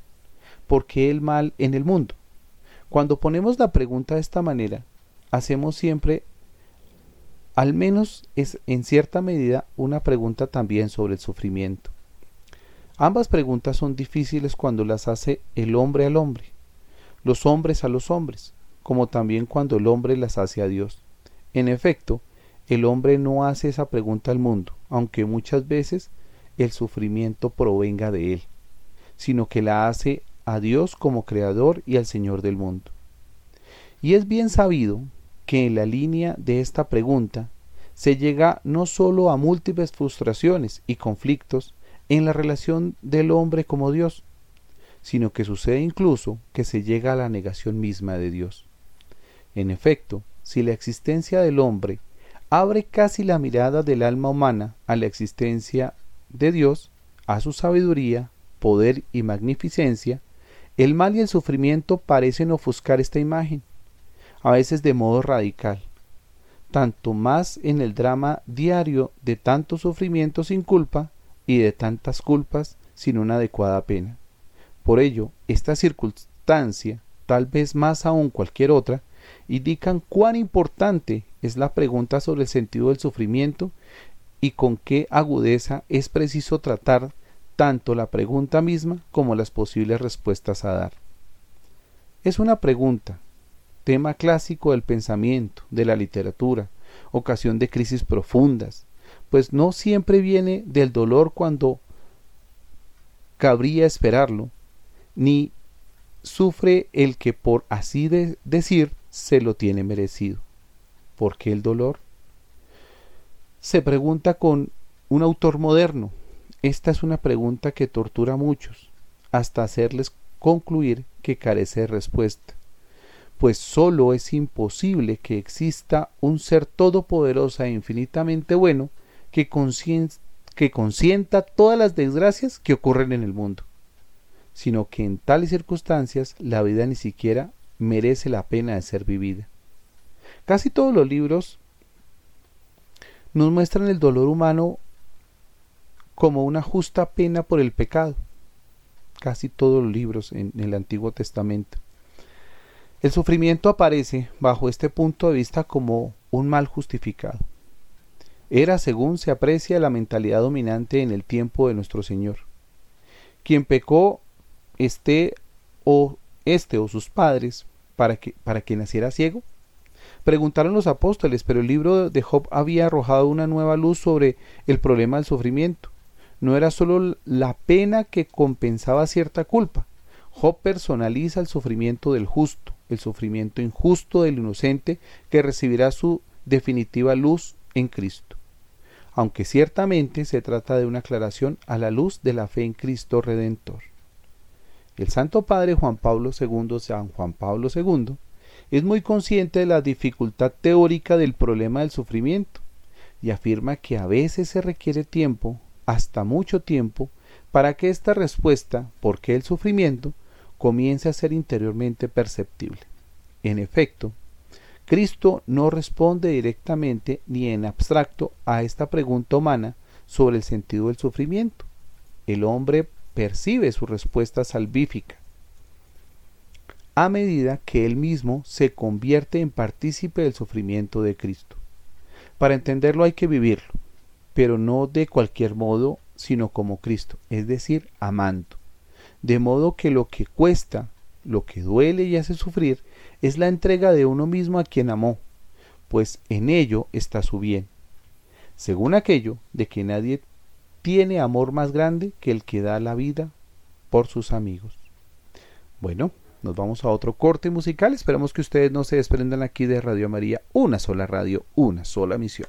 ¿Por qué el mal en el mundo? Cuando ponemos la pregunta de esta manera, hacemos siempre, al menos es en cierta medida, una pregunta también sobre el sufrimiento. Ambas preguntas son difíciles cuando las hace el hombre al hombre, los hombres a los hombres, como también cuando el hombre las hace a Dios. En efecto, el hombre no hace esa pregunta al mundo, aunque muchas veces el sufrimiento provenga de él, sino que la hace a Dios como Creador y al Señor del mundo. Y es bien sabido que en la línea de esta pregunta se llega no sólo a múltiples frustraciones y conflictos en la relación del hombre como Dios, sino que sucede incluso que se llega a la negación misma de Dios. En efecto, si la existencia del hombre abre casi la mirada del alma humana a la existencia de Dios, a su sabiduría, poder y magnificencia, el mal y el sufrimiento parecen ofuscar esta imagen a veces de modo radical, tanto más en el drama diario de tanto sufrimiento sin culpa y de tantas culpas sin una adecuada pena. Por ello, esta circunstancia, tal vez más aún cualquier otra, indican cuán importante es la pregunta sobre el sentido del sufrimiento y con qué agudeza es preciso tratar tanto la pregunta misma como las posibles respuestas a dar. Es una pregunta, tema clásico del pensamiento, de la literatura, ocasión de crisis profundas, pues no siempre viene del dolor cuando cabría esperarlo, ni sufre el que por así de decir se lo tiene merecido. ¿Por qué el dolor? Se pregunta con un autor moderno. Esta es una pregunta que tortura a muchos, hasta hacerles concluir que carece de respuesta pues sólo es imposible que exista un ser todopoderoso e infinitamente bueno que, que consienta todas las desgracias que ocurren en el mundo, sino que en tales circunstancias la vida ni siquiera merece la pena de ser vivida. Casi todos los libros nos muestran el dolor humano como una justa pena por el pecado. Casi todos los libros en el Antiguo Testamento. El sufrimiento aparece bajo este punto de vista como un mal justificado. Era según se aprecia la mentalidad dominante en el tiempo de nuestro Señor. Quien pecó este o este o sus padres para que, para que naciera ciego. Preguntaron los apóstoles, pero el libro de Job había arrojado una nueva luz sobre el problema del sufrimiento. No era sólo la pena que compensaba cierta culpa. Job personaliza el sufrimiento del justo, el sufrimiento injusto del inocente que recibirá su definitiva luz en Cristo. Aunque ciertamente se trata de una aclaración a la luz de la fe en Cristo Redentor. El Santo Padre Juan Pablo II, San Juan Pablo II, es muy consciente de la dificultad teórica del problema del sufrimiento y afirma que a veces se requiere tiempo, hasta mucho tiempo, para que esta respuesta, ¿por qué el sufrimiento?, comience a ser interiormente perceptible. En efecto, Cristo no responde directamente ni en abstracto a esta pregunta humana sobre el sentido del sufrimiento. El hombre percibe su respuesta salvífica a medida que él mismo se convierte en partícipe del sufrimiento de Cristo. Para entenderlo hay que vivirlo, pero no de cualquier modo, sino como Cristo, es decir, amando. De modo que lo que cuesta, lo que duele y hace sufrir, es la entrega de uno mismo a quien amó, pues en ello está su bien. Según aquello de que nadie tiene amor más grande que el que da la vida por sus amigos. Bueno, nos vamos a otro corte musical. Esperamos que ustedes no se desprendan aquí de Radio María, una sola radio, una sola misión.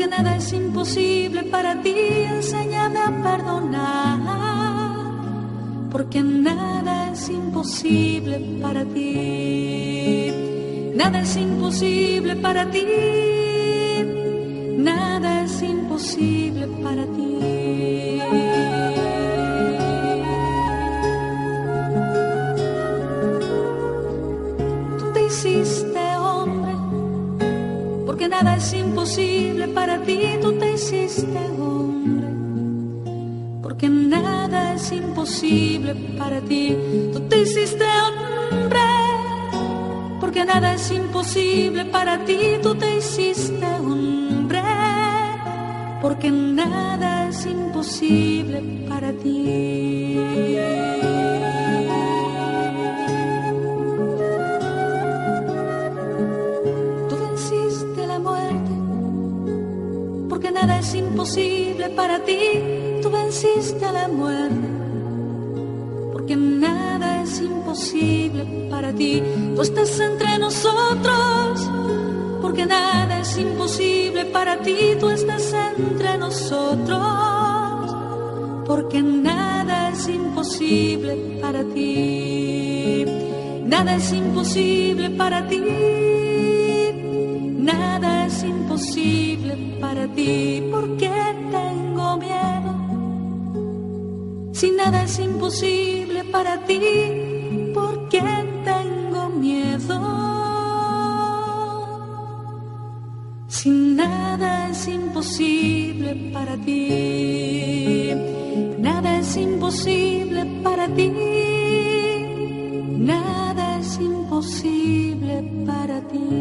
porque nada es imposible para ti. Enséñame a perdonar, porque nada es imposible para ti. Nada es imposible para ti. Nada es imposible para ti. Imposible para ti. Tú te hiciste hombre porque nada es imposible para ti, tú te hiciste hombre, porque nada es imposible para ti. Tú venciste la muerte, porque nada es imposible para ti, tú venciste la muerte imposible para ti. Tú estás entre nosotros, porque nada es imposible para ti. Tú estás entre nosotros, porque nada es imposible para ti. Nada es imposible para ti. Nada es imposible para ti, porque tengo miedo. Si nada es imposible para ti, imposible para ti. Nada es imposible para ti. Nada es imposible para ti.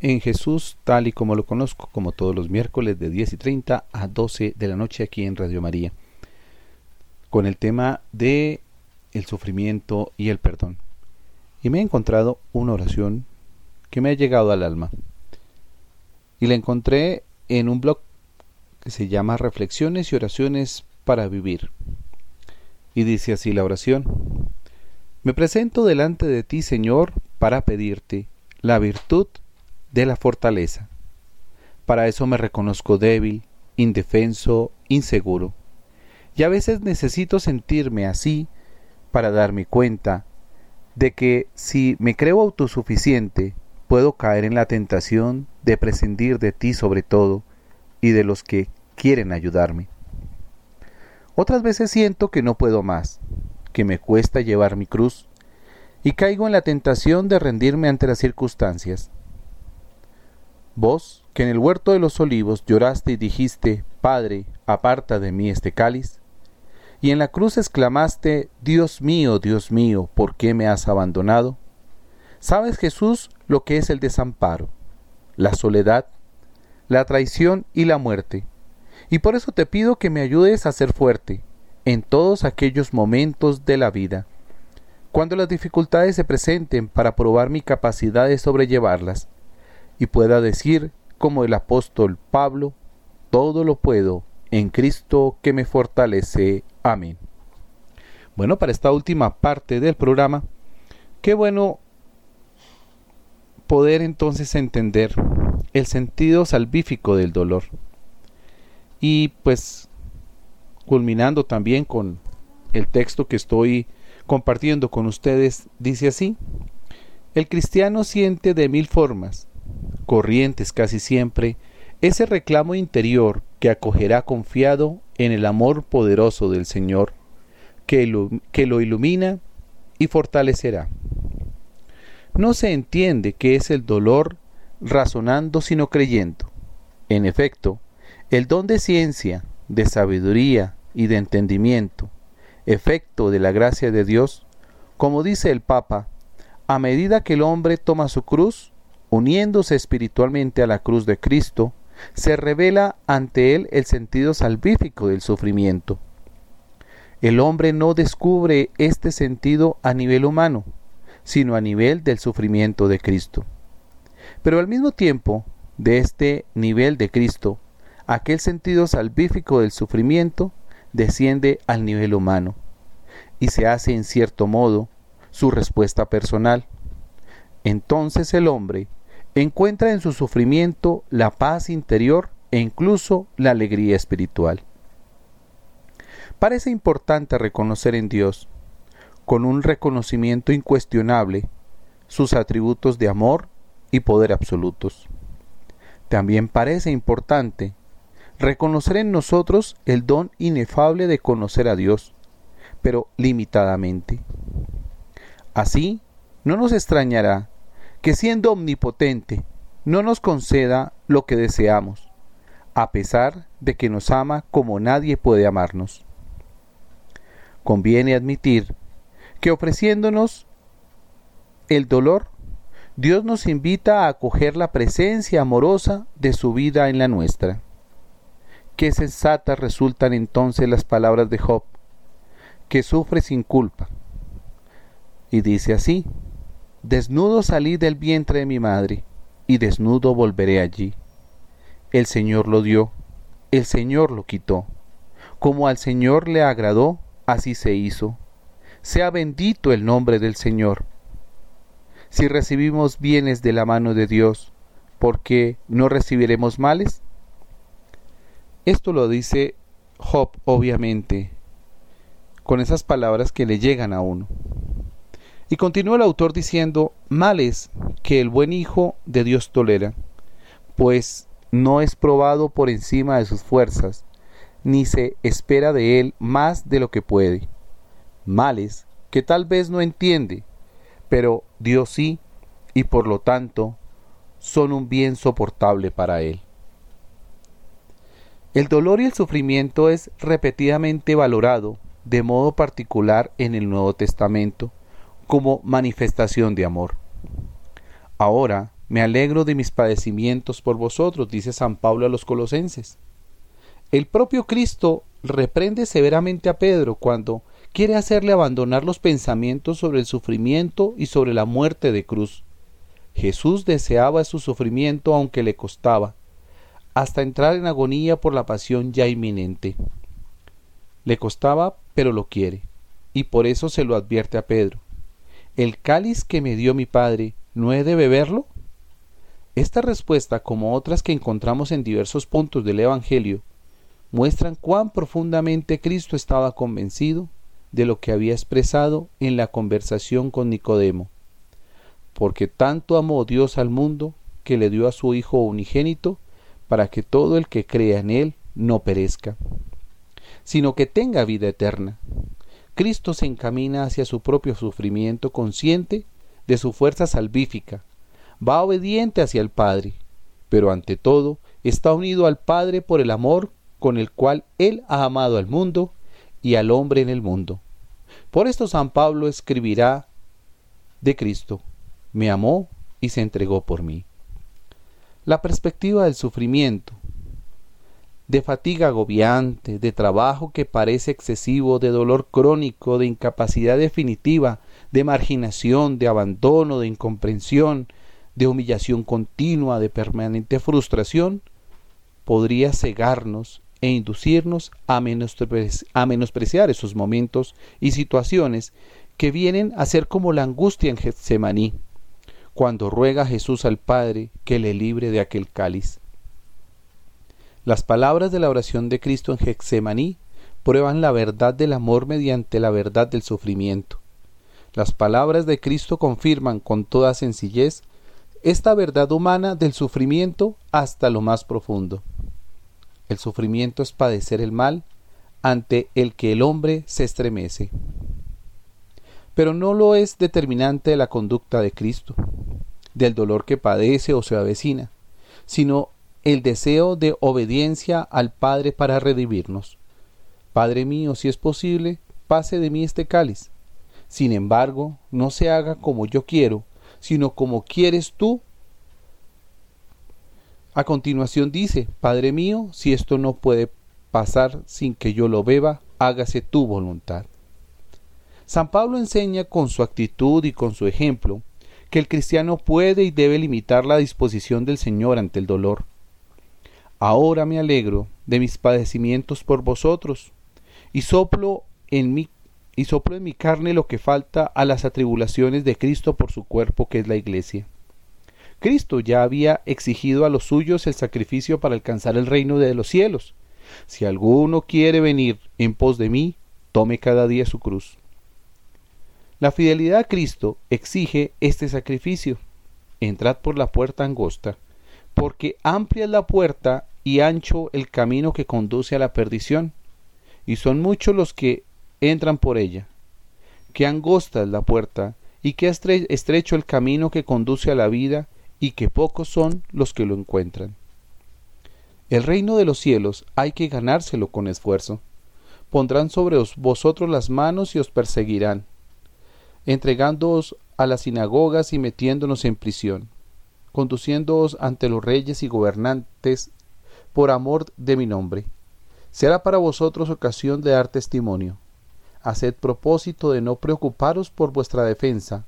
En Jesús tal y como lo conozco, como todos los miércoles de 10 y 30 a 12 de la noche aquí en Radio María, con el tema de el sufrimiento y el perdón. Y me he encontrado una oración que me ha llegado al alma. Y la encontré en un blog que se llama Reflexiones y oraciones para vivir. Y dice así la oración. Me presento delante de ti, Señor, para pedirte la virtud de la fortaleza. Para eso me reconozco débil, indefenso, inseguro. Y a veces necesito sentirme así para darme cuenta de que si me creo autosuficiente, puedo caer en la tentación de prescindir de ti sobre todo y de los que quieren ayudarme. Otras veces siento que no puedo más, que me cuesta llevar mi cruz, y caigo en la tentación de rendirme ante las circunstancias. Vos, que en el huerto de los olivos lloraste y dijiste, Padre, aparta de mí este cáliz, y en la cruz exclamaste, Dios mío, Dios mío, ¿por qué me has abandonado? Sabes, Jesús, lo que es el desamparo, la soledad, la traición y la muerte, y por eso te pido que me ayudes a ser fuerte en todos aquellos momentos de la vida, cuando las dificultades se presenten para probar mi capacidad de sobrellevarlas y pueda decir, como el apóstol Pablo, todo lo puedo en Cristo que me fortalece. Amén. Bueno, para esta última parte del programa, qué bueno poder entonces entender el sentido salvífico del dolor. Y pues, culminando también con el texto que estoy compartiendo con ustedes, dice así, el cristiano siente de mil formas, corrientes casi siempre, ese reclamo interior que acogerá confiado en el amor poderoso del Señor, que lo, que lo ilumina y fortalecerá. No se entiende qué es el dolor razonando sino creyendo. En efecto, el don de ciencia, de sabiduría y de entendimiento, efecto de la gracia de Dios, como dice el Papa, a medida que el hombre toma su cruz, uniéndose espiritualmente a la cruz de Cristo, se revela ante él el sentido salvífico del sufrimiento. El hombre no descubre este sentido a nivel humano, sino a nivel del sufrimiento de Cristo. Pero al mismo tiempo, de este nivel de Cristo, aquel sentido salvífico del sufrimiento desciende al nivel humano y se hace en cierto modo su respuesta personal. Entonces el hombre encuentra en su sufrimiento la paz interior e incluso la alegría espiritual. Parece importante reconocer en Dios, con un reconocimiento incuestionable, sus atributos de amor y poder absolutos. También parece importante reconocer en nosotros el don inefable de conocer a Dios, pero limitadamente. Así, no nos extrañará que siendo omnipotente no nos conceda lo que deseamos, a pesar de que nos ama como nadie puede amarnos. Conviene admitir que ofreciéndonos el dolor, Dios nos invita a acoger la presencia amorosa de su vida en la nuestra. Qué sensatas resultan entonces las palabras de Job, que sufre sin culpa. Y dice así, Desnudo salí del vientre de mi madre, y desnudo volveré allí. El Señor lo dio, el Señor lo quitó. Como al Señor le agradó, así se hizo. Sea bendito el nombre del Señor. Si recibimos bienes de la mano de Dios, ¿por qué no recibiremos males? Esto lo dice Job, obviamente, con esas palabras que le llegan a uno. Y continúa el autor diciendo, males que el buen Hijo de Dios tolera, pues no es probado por encima de sus fuerzas, ni se espera de él más de lo que puede. Males que tal vez no entiende, pero Dios sí, y por lo tanto son un bien soportable para él. El dolor y el sufrimiento es repetidamente valorado de modo particular en el Nuevo Testamento como manifestación de amor. Ahora me alegro de mis padecimientos por vosotros, dice San Pablo a los colosenses. El propio Cristo reprende severamente a Pedro cuando quiere hacerle abandonar los pensamientos sobre el sufrimiento y sobre la muerte de cruz. Jesús deseaba su sufrimiento aunque le costaba, hasta entrar en agonía por la pasión ya inminente. Le costaba, pero lo quiere, y por eso se lo advierte a Pedro. ¿El cáliz que me dio mi Padre, no he de beberlo? Esta respuesta, como otras que encontramos en diversos puntos del Evangelio, muestran cuán profundamente Cristo estaba convencido de lo que había expresado en la conversación con Nicodemo. Porque tanto amó Dios al mundo que le dio a su Hijo unigénito para que todo el que crea en Él no perezca, sino que tenga vida eterna. Cristo se encamina hacia su propio sufrimiento consciente de su fuerza salvífica, va obediente hacia el Padre, pero ante todo está unido al Padre por el amor con el cual Él ha amado al mundo y al hombre en el mundo. Por esto San Pablo escribirá de Cristo, me amó y se entregó por mí. La perspectiva del sufrimiento, de fatiga agobiante, de trabajo que parece excesivo, de dolor crónico, de incapacidad definitiva, de marginación, de abandono, de incomprensión, de humillación continua, de permanente frustración, podría cegarnos e inducirnos a, menospreciar esos momentos y situaciones que vienen a ser como la angustia en Getsemaní, cuando ruega Jesús al Padre que le libre de aquel cáliz. Las palabras de la oración de Cristo en Getsemaní prueban la verdad del amor mediante la verdad del sufrimiento. Las palabras de Cristo confirman con toda sencillez esta verdad humana del sufrimiento hasta lo más profundo. El sufrimiento es padecer el mal ante el que el hombre se estremece. Pero no lo es determinante de la conducta de Cristo, del dolor que padece o se avecina, sino el deseo de obediencia al Padre para redimirnos. Padre mío, si es posible, pase de mí este cáliz. Sin embargo, no se haga como yo quiero, sino como quieres tú. A continuación dice, Padre mío, si esto no puede pasar sin que yo lo beba, hágase tu voluntad. San Pablo enseña con su actitud y con su ejemplo que el cristiano puede y debe limitar la disposición del Señor ante el dolor Ahora me alegro de mis padecimientos por vosotros, y soplo en mi y soplo en mi carne lo que falta a las atribulaciones de Cristo por su cuerpo que es la Iglesia. Cristo ya había exigido a los suyos el sacrificio para alcanzar el reino de los cielos. Si alguno quiere venir en pos de mí, tome cada día su cruz. La fidelidad a Cristo exige este sacrificio. Entrad por la puerta angosta porque amplia es la puerta y ancho el camino que conduce a la perdición, y son muchos los que entran por ella. Que angosta es la puerta, y que estrecho el camino que conduce a la vida, y que pocos son los que lo encuentran. El reino de los cielos hay que ganárselo con esfuerzo. Pondrán sobre vosotros las manos y os perseguirán, entregándoos a las sinagogas y metiéndonos en prisión conduciéndoos ante los reyes y gobernantes por amor de mi nombre. Será para vosotros ocasión de dar testimonio. Haced propósito de no preocuparos por vuestra defensa,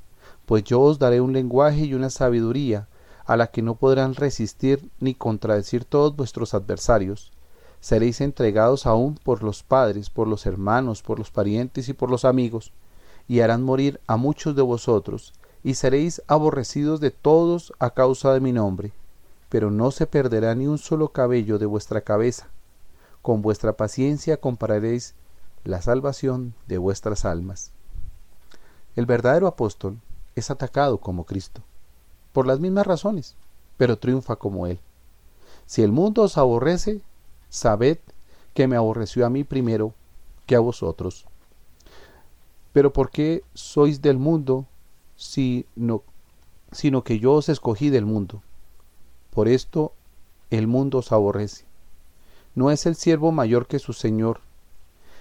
pues yo os daré un lenguaje y una sabiduría a la que no podrán resistir ni contradecir todos vuestros adversarios. Seréis entregados aún por los padres, por los hermanos, por los parientes y por los amigos, y harán morir a muchos de vosotros, y seréis aborrecidos de todos a causa de mi nombre, pero no se perderá ni un solo cabello de vuestra cabeza. Con vuestra paciencia compararéis la salvación de vuestras almas. El verdadero apóstol es atacado como Cristo, por las mismas razones, pero triunfa como Él. Si el mundo os aborrece, sabed que me aborreció a mí primero que a vosotros. Pero ¿por qué sois del mundo sino, sino que yo os escogí del mundo? Por esto el mundo os aborrece. No es el siervo mayor que su Señor.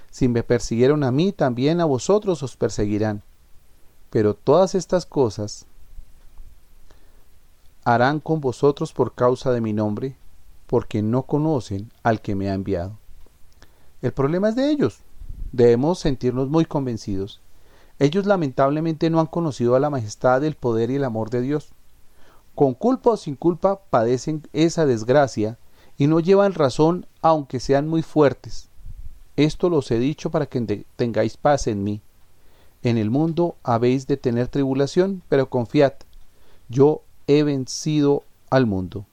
Si me persiguieron a mí, también a vosotros os perseguirán. Pero todas estas cosas harán con vosotros por causa de mi nombre, porque no conocen al que me ha enviado. El problema es de ellos. Debemos sentirnos muy convencidos. Ellos lamentablemente no han conocido a la majestad, el poder y el amor de Dios. Con culpa o sin culpa padecen esa desgracia y no llevan razón aunque sean muy fuertes. Esto los he dicho para que tengáis paz en mí. En el mundo habéis de tener tribulación, pero confiad, yo he vencido al mundo.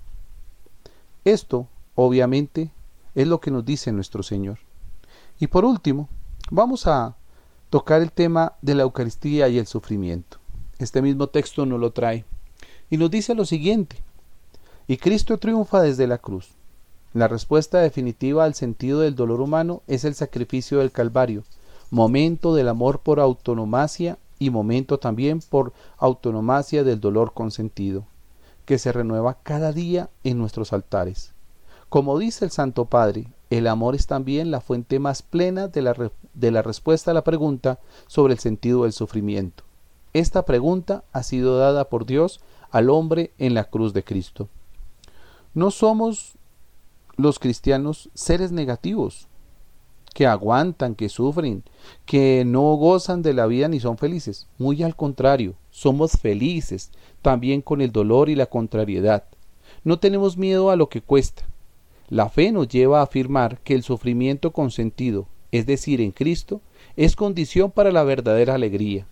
Esto, obviamente, es lo que nos dice nuestro Señor. Y por último, vamos a tocar el tema de la Eucaristía y el sufrimiento. Este mismo texto nos lo trae y nos dice lo siguiente. Y Cristo triunfa desde la cruz. La respuesta definitiva al sentido del dolor humano es el sacrificio del Calvario, momento del amor por autonomacia y momento también por autonomacia del dolor consentido, que se renueva cada día en nuestros altares. Como dice el Santo Padre, el amor es también la fuente más plena de la, de la respuesta a la pregunta sobre el sentido del sufrimiento. Esta pregunta ha sido dada por Dios al hombre en la cruz de Cristo. No somos los cristianos seres negativos, que aguantan, que sufren, que no gozan de la vida ni son felices. Muy al contrario, somos felices también con el dolor y la contrariedad. No tenemos miedo a lo que cuesta. La fe nos lleva a afirmar que el sufrimiento consentido, es decir, en Cristo, es condición para la verdadera alegría,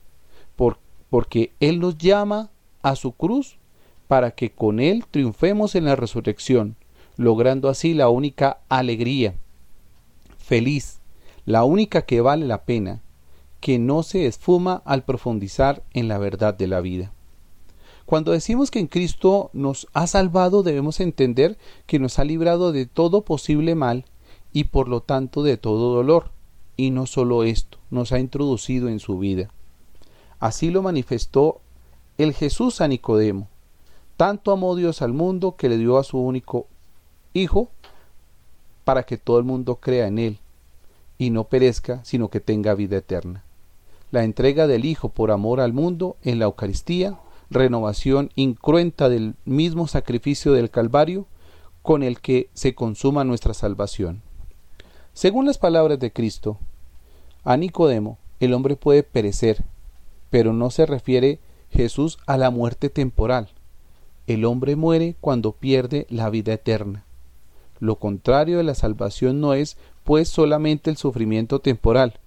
porque Él nos llama a su cruz para que con Él triunfemos en la resurrección, logrando así la única alegría, feliz, la única que vale la pena, que no se esfuma al profundizar en la verdad de la vida. Cuando decimos que en Cristo nos ha salvado, debemos entender que nos ha librado de todo posible mal y por lo tanto de todo dolor. Y no solo esto, nos ha introducido en su vida. Así lo manifestó el Jesús a Nicodemo. Tanto amó Dios al mundo que le dio a su único Hijo para que todo el mundo crea en Él y no perezca, sino que tenga vida eterna. La entrega del Hijo por amor al mundo en la Eucaristía, renovación incruenta del mismo sacrificio del Calvario con el que se consuma nuestra salvación. Según las palabras de Cristo, a Nicodemo el hombre puede perecer, pero no se refiere Jesús a la muerte temporal. El hombre muere cuando pierde la vida eterna. Lo contrario de la salvación no es, pues, solamente el sufrimiento temporal,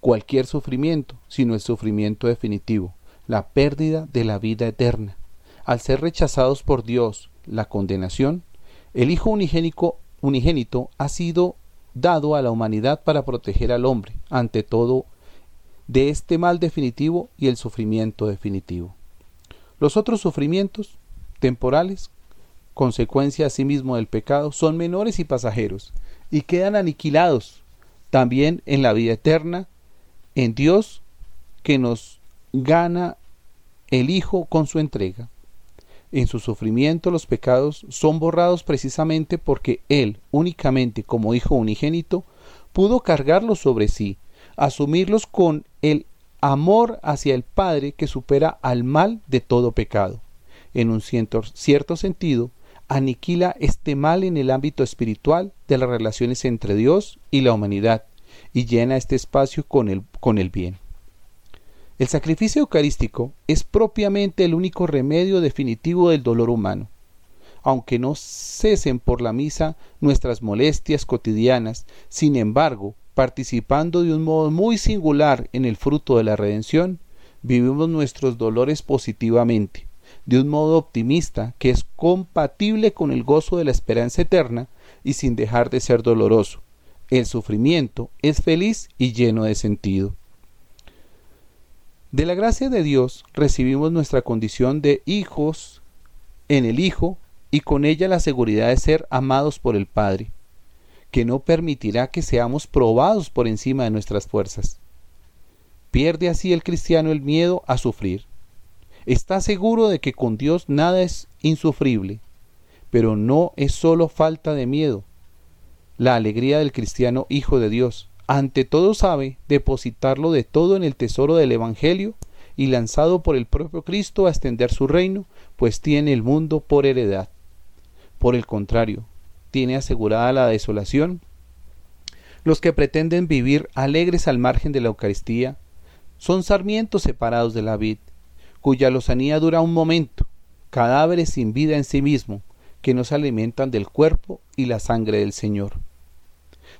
cualquier sufrimiento, sino el sufrimiento definitivo, la pérdida de la vida eterna. Al ser rechazados por Dios, la condenación, el Hijo unigénico, unigénito ha sido dado a la humanidad para proteger al hombre, ante todo, de este mal definitivo y el sufrimiento definitivo. Los otros sufrimientos temporales consecuencia asimismo del pecado, son menores y pasajeros, y quedan aniquilados también en la vida eterna, en Dios que nos gana el Hijo con su entrega. En su sufrimiento los pecados son borrados precisamente porque Él, únicamente como Hijo unigénito, pudo cargarlos sobre sí, asumirlos con el amor hacia el Padre que supera al mal de todo pecado. En un cierto, sentido, aniquila este mal en el ámbito espiritual de las relaciones entre Dios y la humanidad y llena este espacio con el, con el bien. El sacrificio eucarístico es propiamente el único remedio definitivo del dolor humano. Aunque no cesen por la misa nuestras molestias cotidianas, sin embargo, participando de un modo muy singular en el fruto de la redención, vivimos nuestros dolores positivamente, de un modo optimista que es compatible con el gozo de la esperanza eterna y sin dejar de ser doloroso. El sufrimiento es feliz y lleno de sentido. De la gracia de Dios recibimos nuestra condición de hijos en el Hijo y con ella la seguridad de ser amados por el Padre, que no permitirá que seamos probados por encima de nuestras fuerzas. Pierde así el cristiano el miedo a sufrir. Está seguro de que con Dios nada es insufrible, pero no es sólo falta de miedo. La alegría del cristiano hijo de Dios, ante todo sabe depositarlo de todo en el tesoro del Evangelio y lanzado por el propio Cristo a extender su reino, pues tiene el mundo por heredad. Por el contrario, tiene asegurada la desolación. Los que pretenden vivir alegres al margen de la Eucaristía son sarmientos separados de la vid, cuya lozanía dura un momento, cadáveres sin vida en sí mismo, que no se alimentan del cuerpo y la sangre del Señor.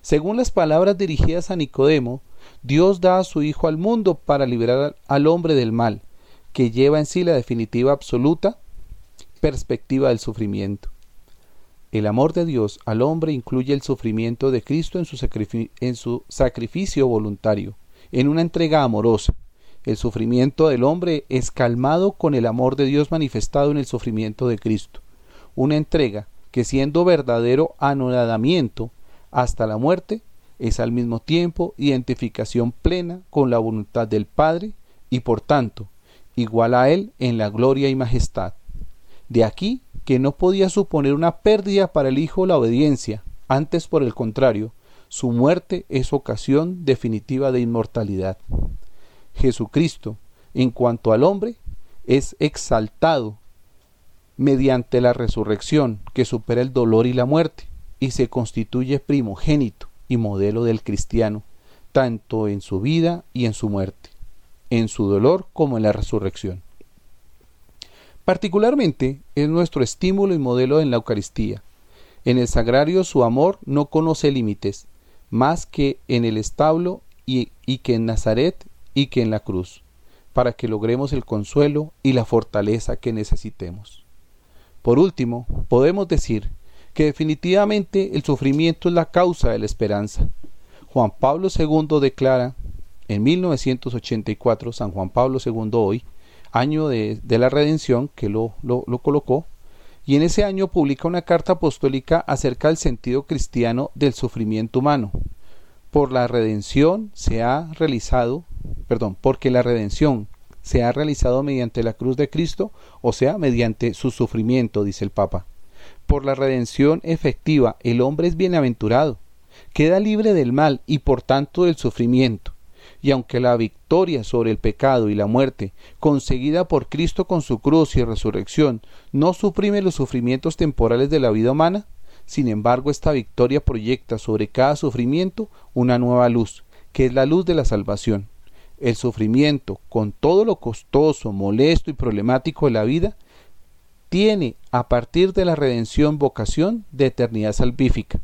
Según las palabras dirigidas a Nicodemo, Dios da a su Hijo al mundo para liberar al hombre del mal, que lleva en sí la definitiva absoluta perspectiva del sufrimiento. El amor de Dios al hombre incluye el sufrimiento de Cristo en su, sacrificio voluntario, en una entrega amorosa. El sufrimiento del hombre es calmado con el amor de Dios manifestado en el sufrimiento de Cristo. Una entrega que siendo verdadero anonadamiento hasta la muerte, es al mismo tiempo identificación plena con la voluntad del Padre y por tanto igual a Él en la gloria y majestad. De aquí que no podía suponer una pérdida para el Hijo la obediencia, antes por el contrario, su muerte es ocasión definitiva de inmortalidad. Jesucristo, en cuanto al hombre, es exaltado mediante la resurrección que supera el dolor y la muerte, y se constituye primogénito y modelo del cristiano, tanto en su vida y en su muerte, en su dolor como en la resurrección. Particularmente es nuestro estímulo y modelo en la Eucaristía. En el sagrario su amor no conoce límites, más que en el establo y, y que en Nazaret y que en la cruz, para que logremos el consuelo y la fortaleza que necesitemos. Por último, podemos decir que definitivamente el sufrimiento es la causa de la esperanza. Juan Pablo II declara en 1984, San Juan Pablo II hoy, año de, la redención que lo, lo, lo colocó, y en ese año publica una carta apostólica acerca del sentido cristiano del sufrimiento humano. Por la redención se ha realizado, perdón, porque la redención se ha realizado mediante la cruz de Cristo, o sea, mediante su sufrimiento, dice el Papa por la redención efectiva el hombre es bienaventurado, queda libre del mal y por tanto del sufrimiento. Y aunque la victoria sobre el pecado y la muerte, conseguida por Cristo con su cruz y resurrección, no suprime los sufrimientos temporales de la vida humana, sin embargo esta victoria proyecta sobre cada sufrimiento una nueva luz, que es la luz de la salvación. El sufrimiento, con todo lo costoso, molesto y problemático de la vida, tiene a partir de la redención vocación de eternidad salvífica.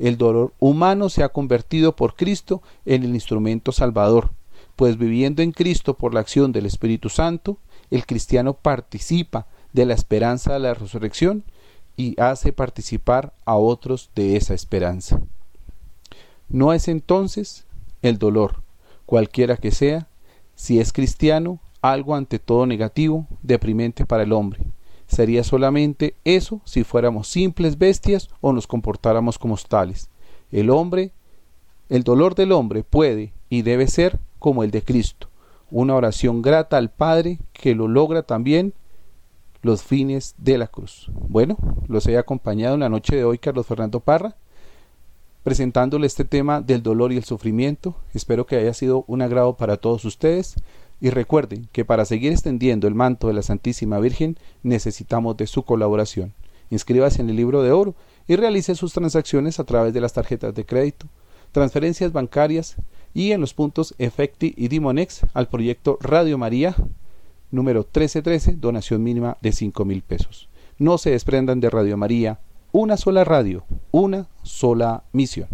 El dolor humano se ha convertido por Cristo en el instrumento salvador, pues viviendo en Cristo por la acción del Espíritu Santo, el cristiano participa de la esperanza de la resurrección y hace participar a otros de esa esperanza. No es entonces el dolor, cualquiera que sea, si es cristiano, algo ante todo negativo, deprimente para el hombre, Sería solamente eso si fuéramos simples bestias o nos comportáramos como tales. El hombre, el dolor del hombre puede y debe ser como el de Cristo, una oración grata al Padre que lo logra también los fines de la cruz. Bueno, los he acompañado en la noche de hoy Carlos Fernando Parra, presentándole este tema del dolor y el sufrimiento. Espero que haya sido un agrado para todos ustedes. Y recuerden que para seguir extendiendo el manto de la Santísima Virgen necesitamos de su colaboración. Inscríbase en el libro de oro y realice sus transacciones a través de las tarjetas de crédito, transferencias bancarias y en los puntos Efecti y Dimonex al proyecto Radio María número 1313, donación mínima de 5 mil pesos. No se desprendan de Radio María, una sola radio, una sola misión.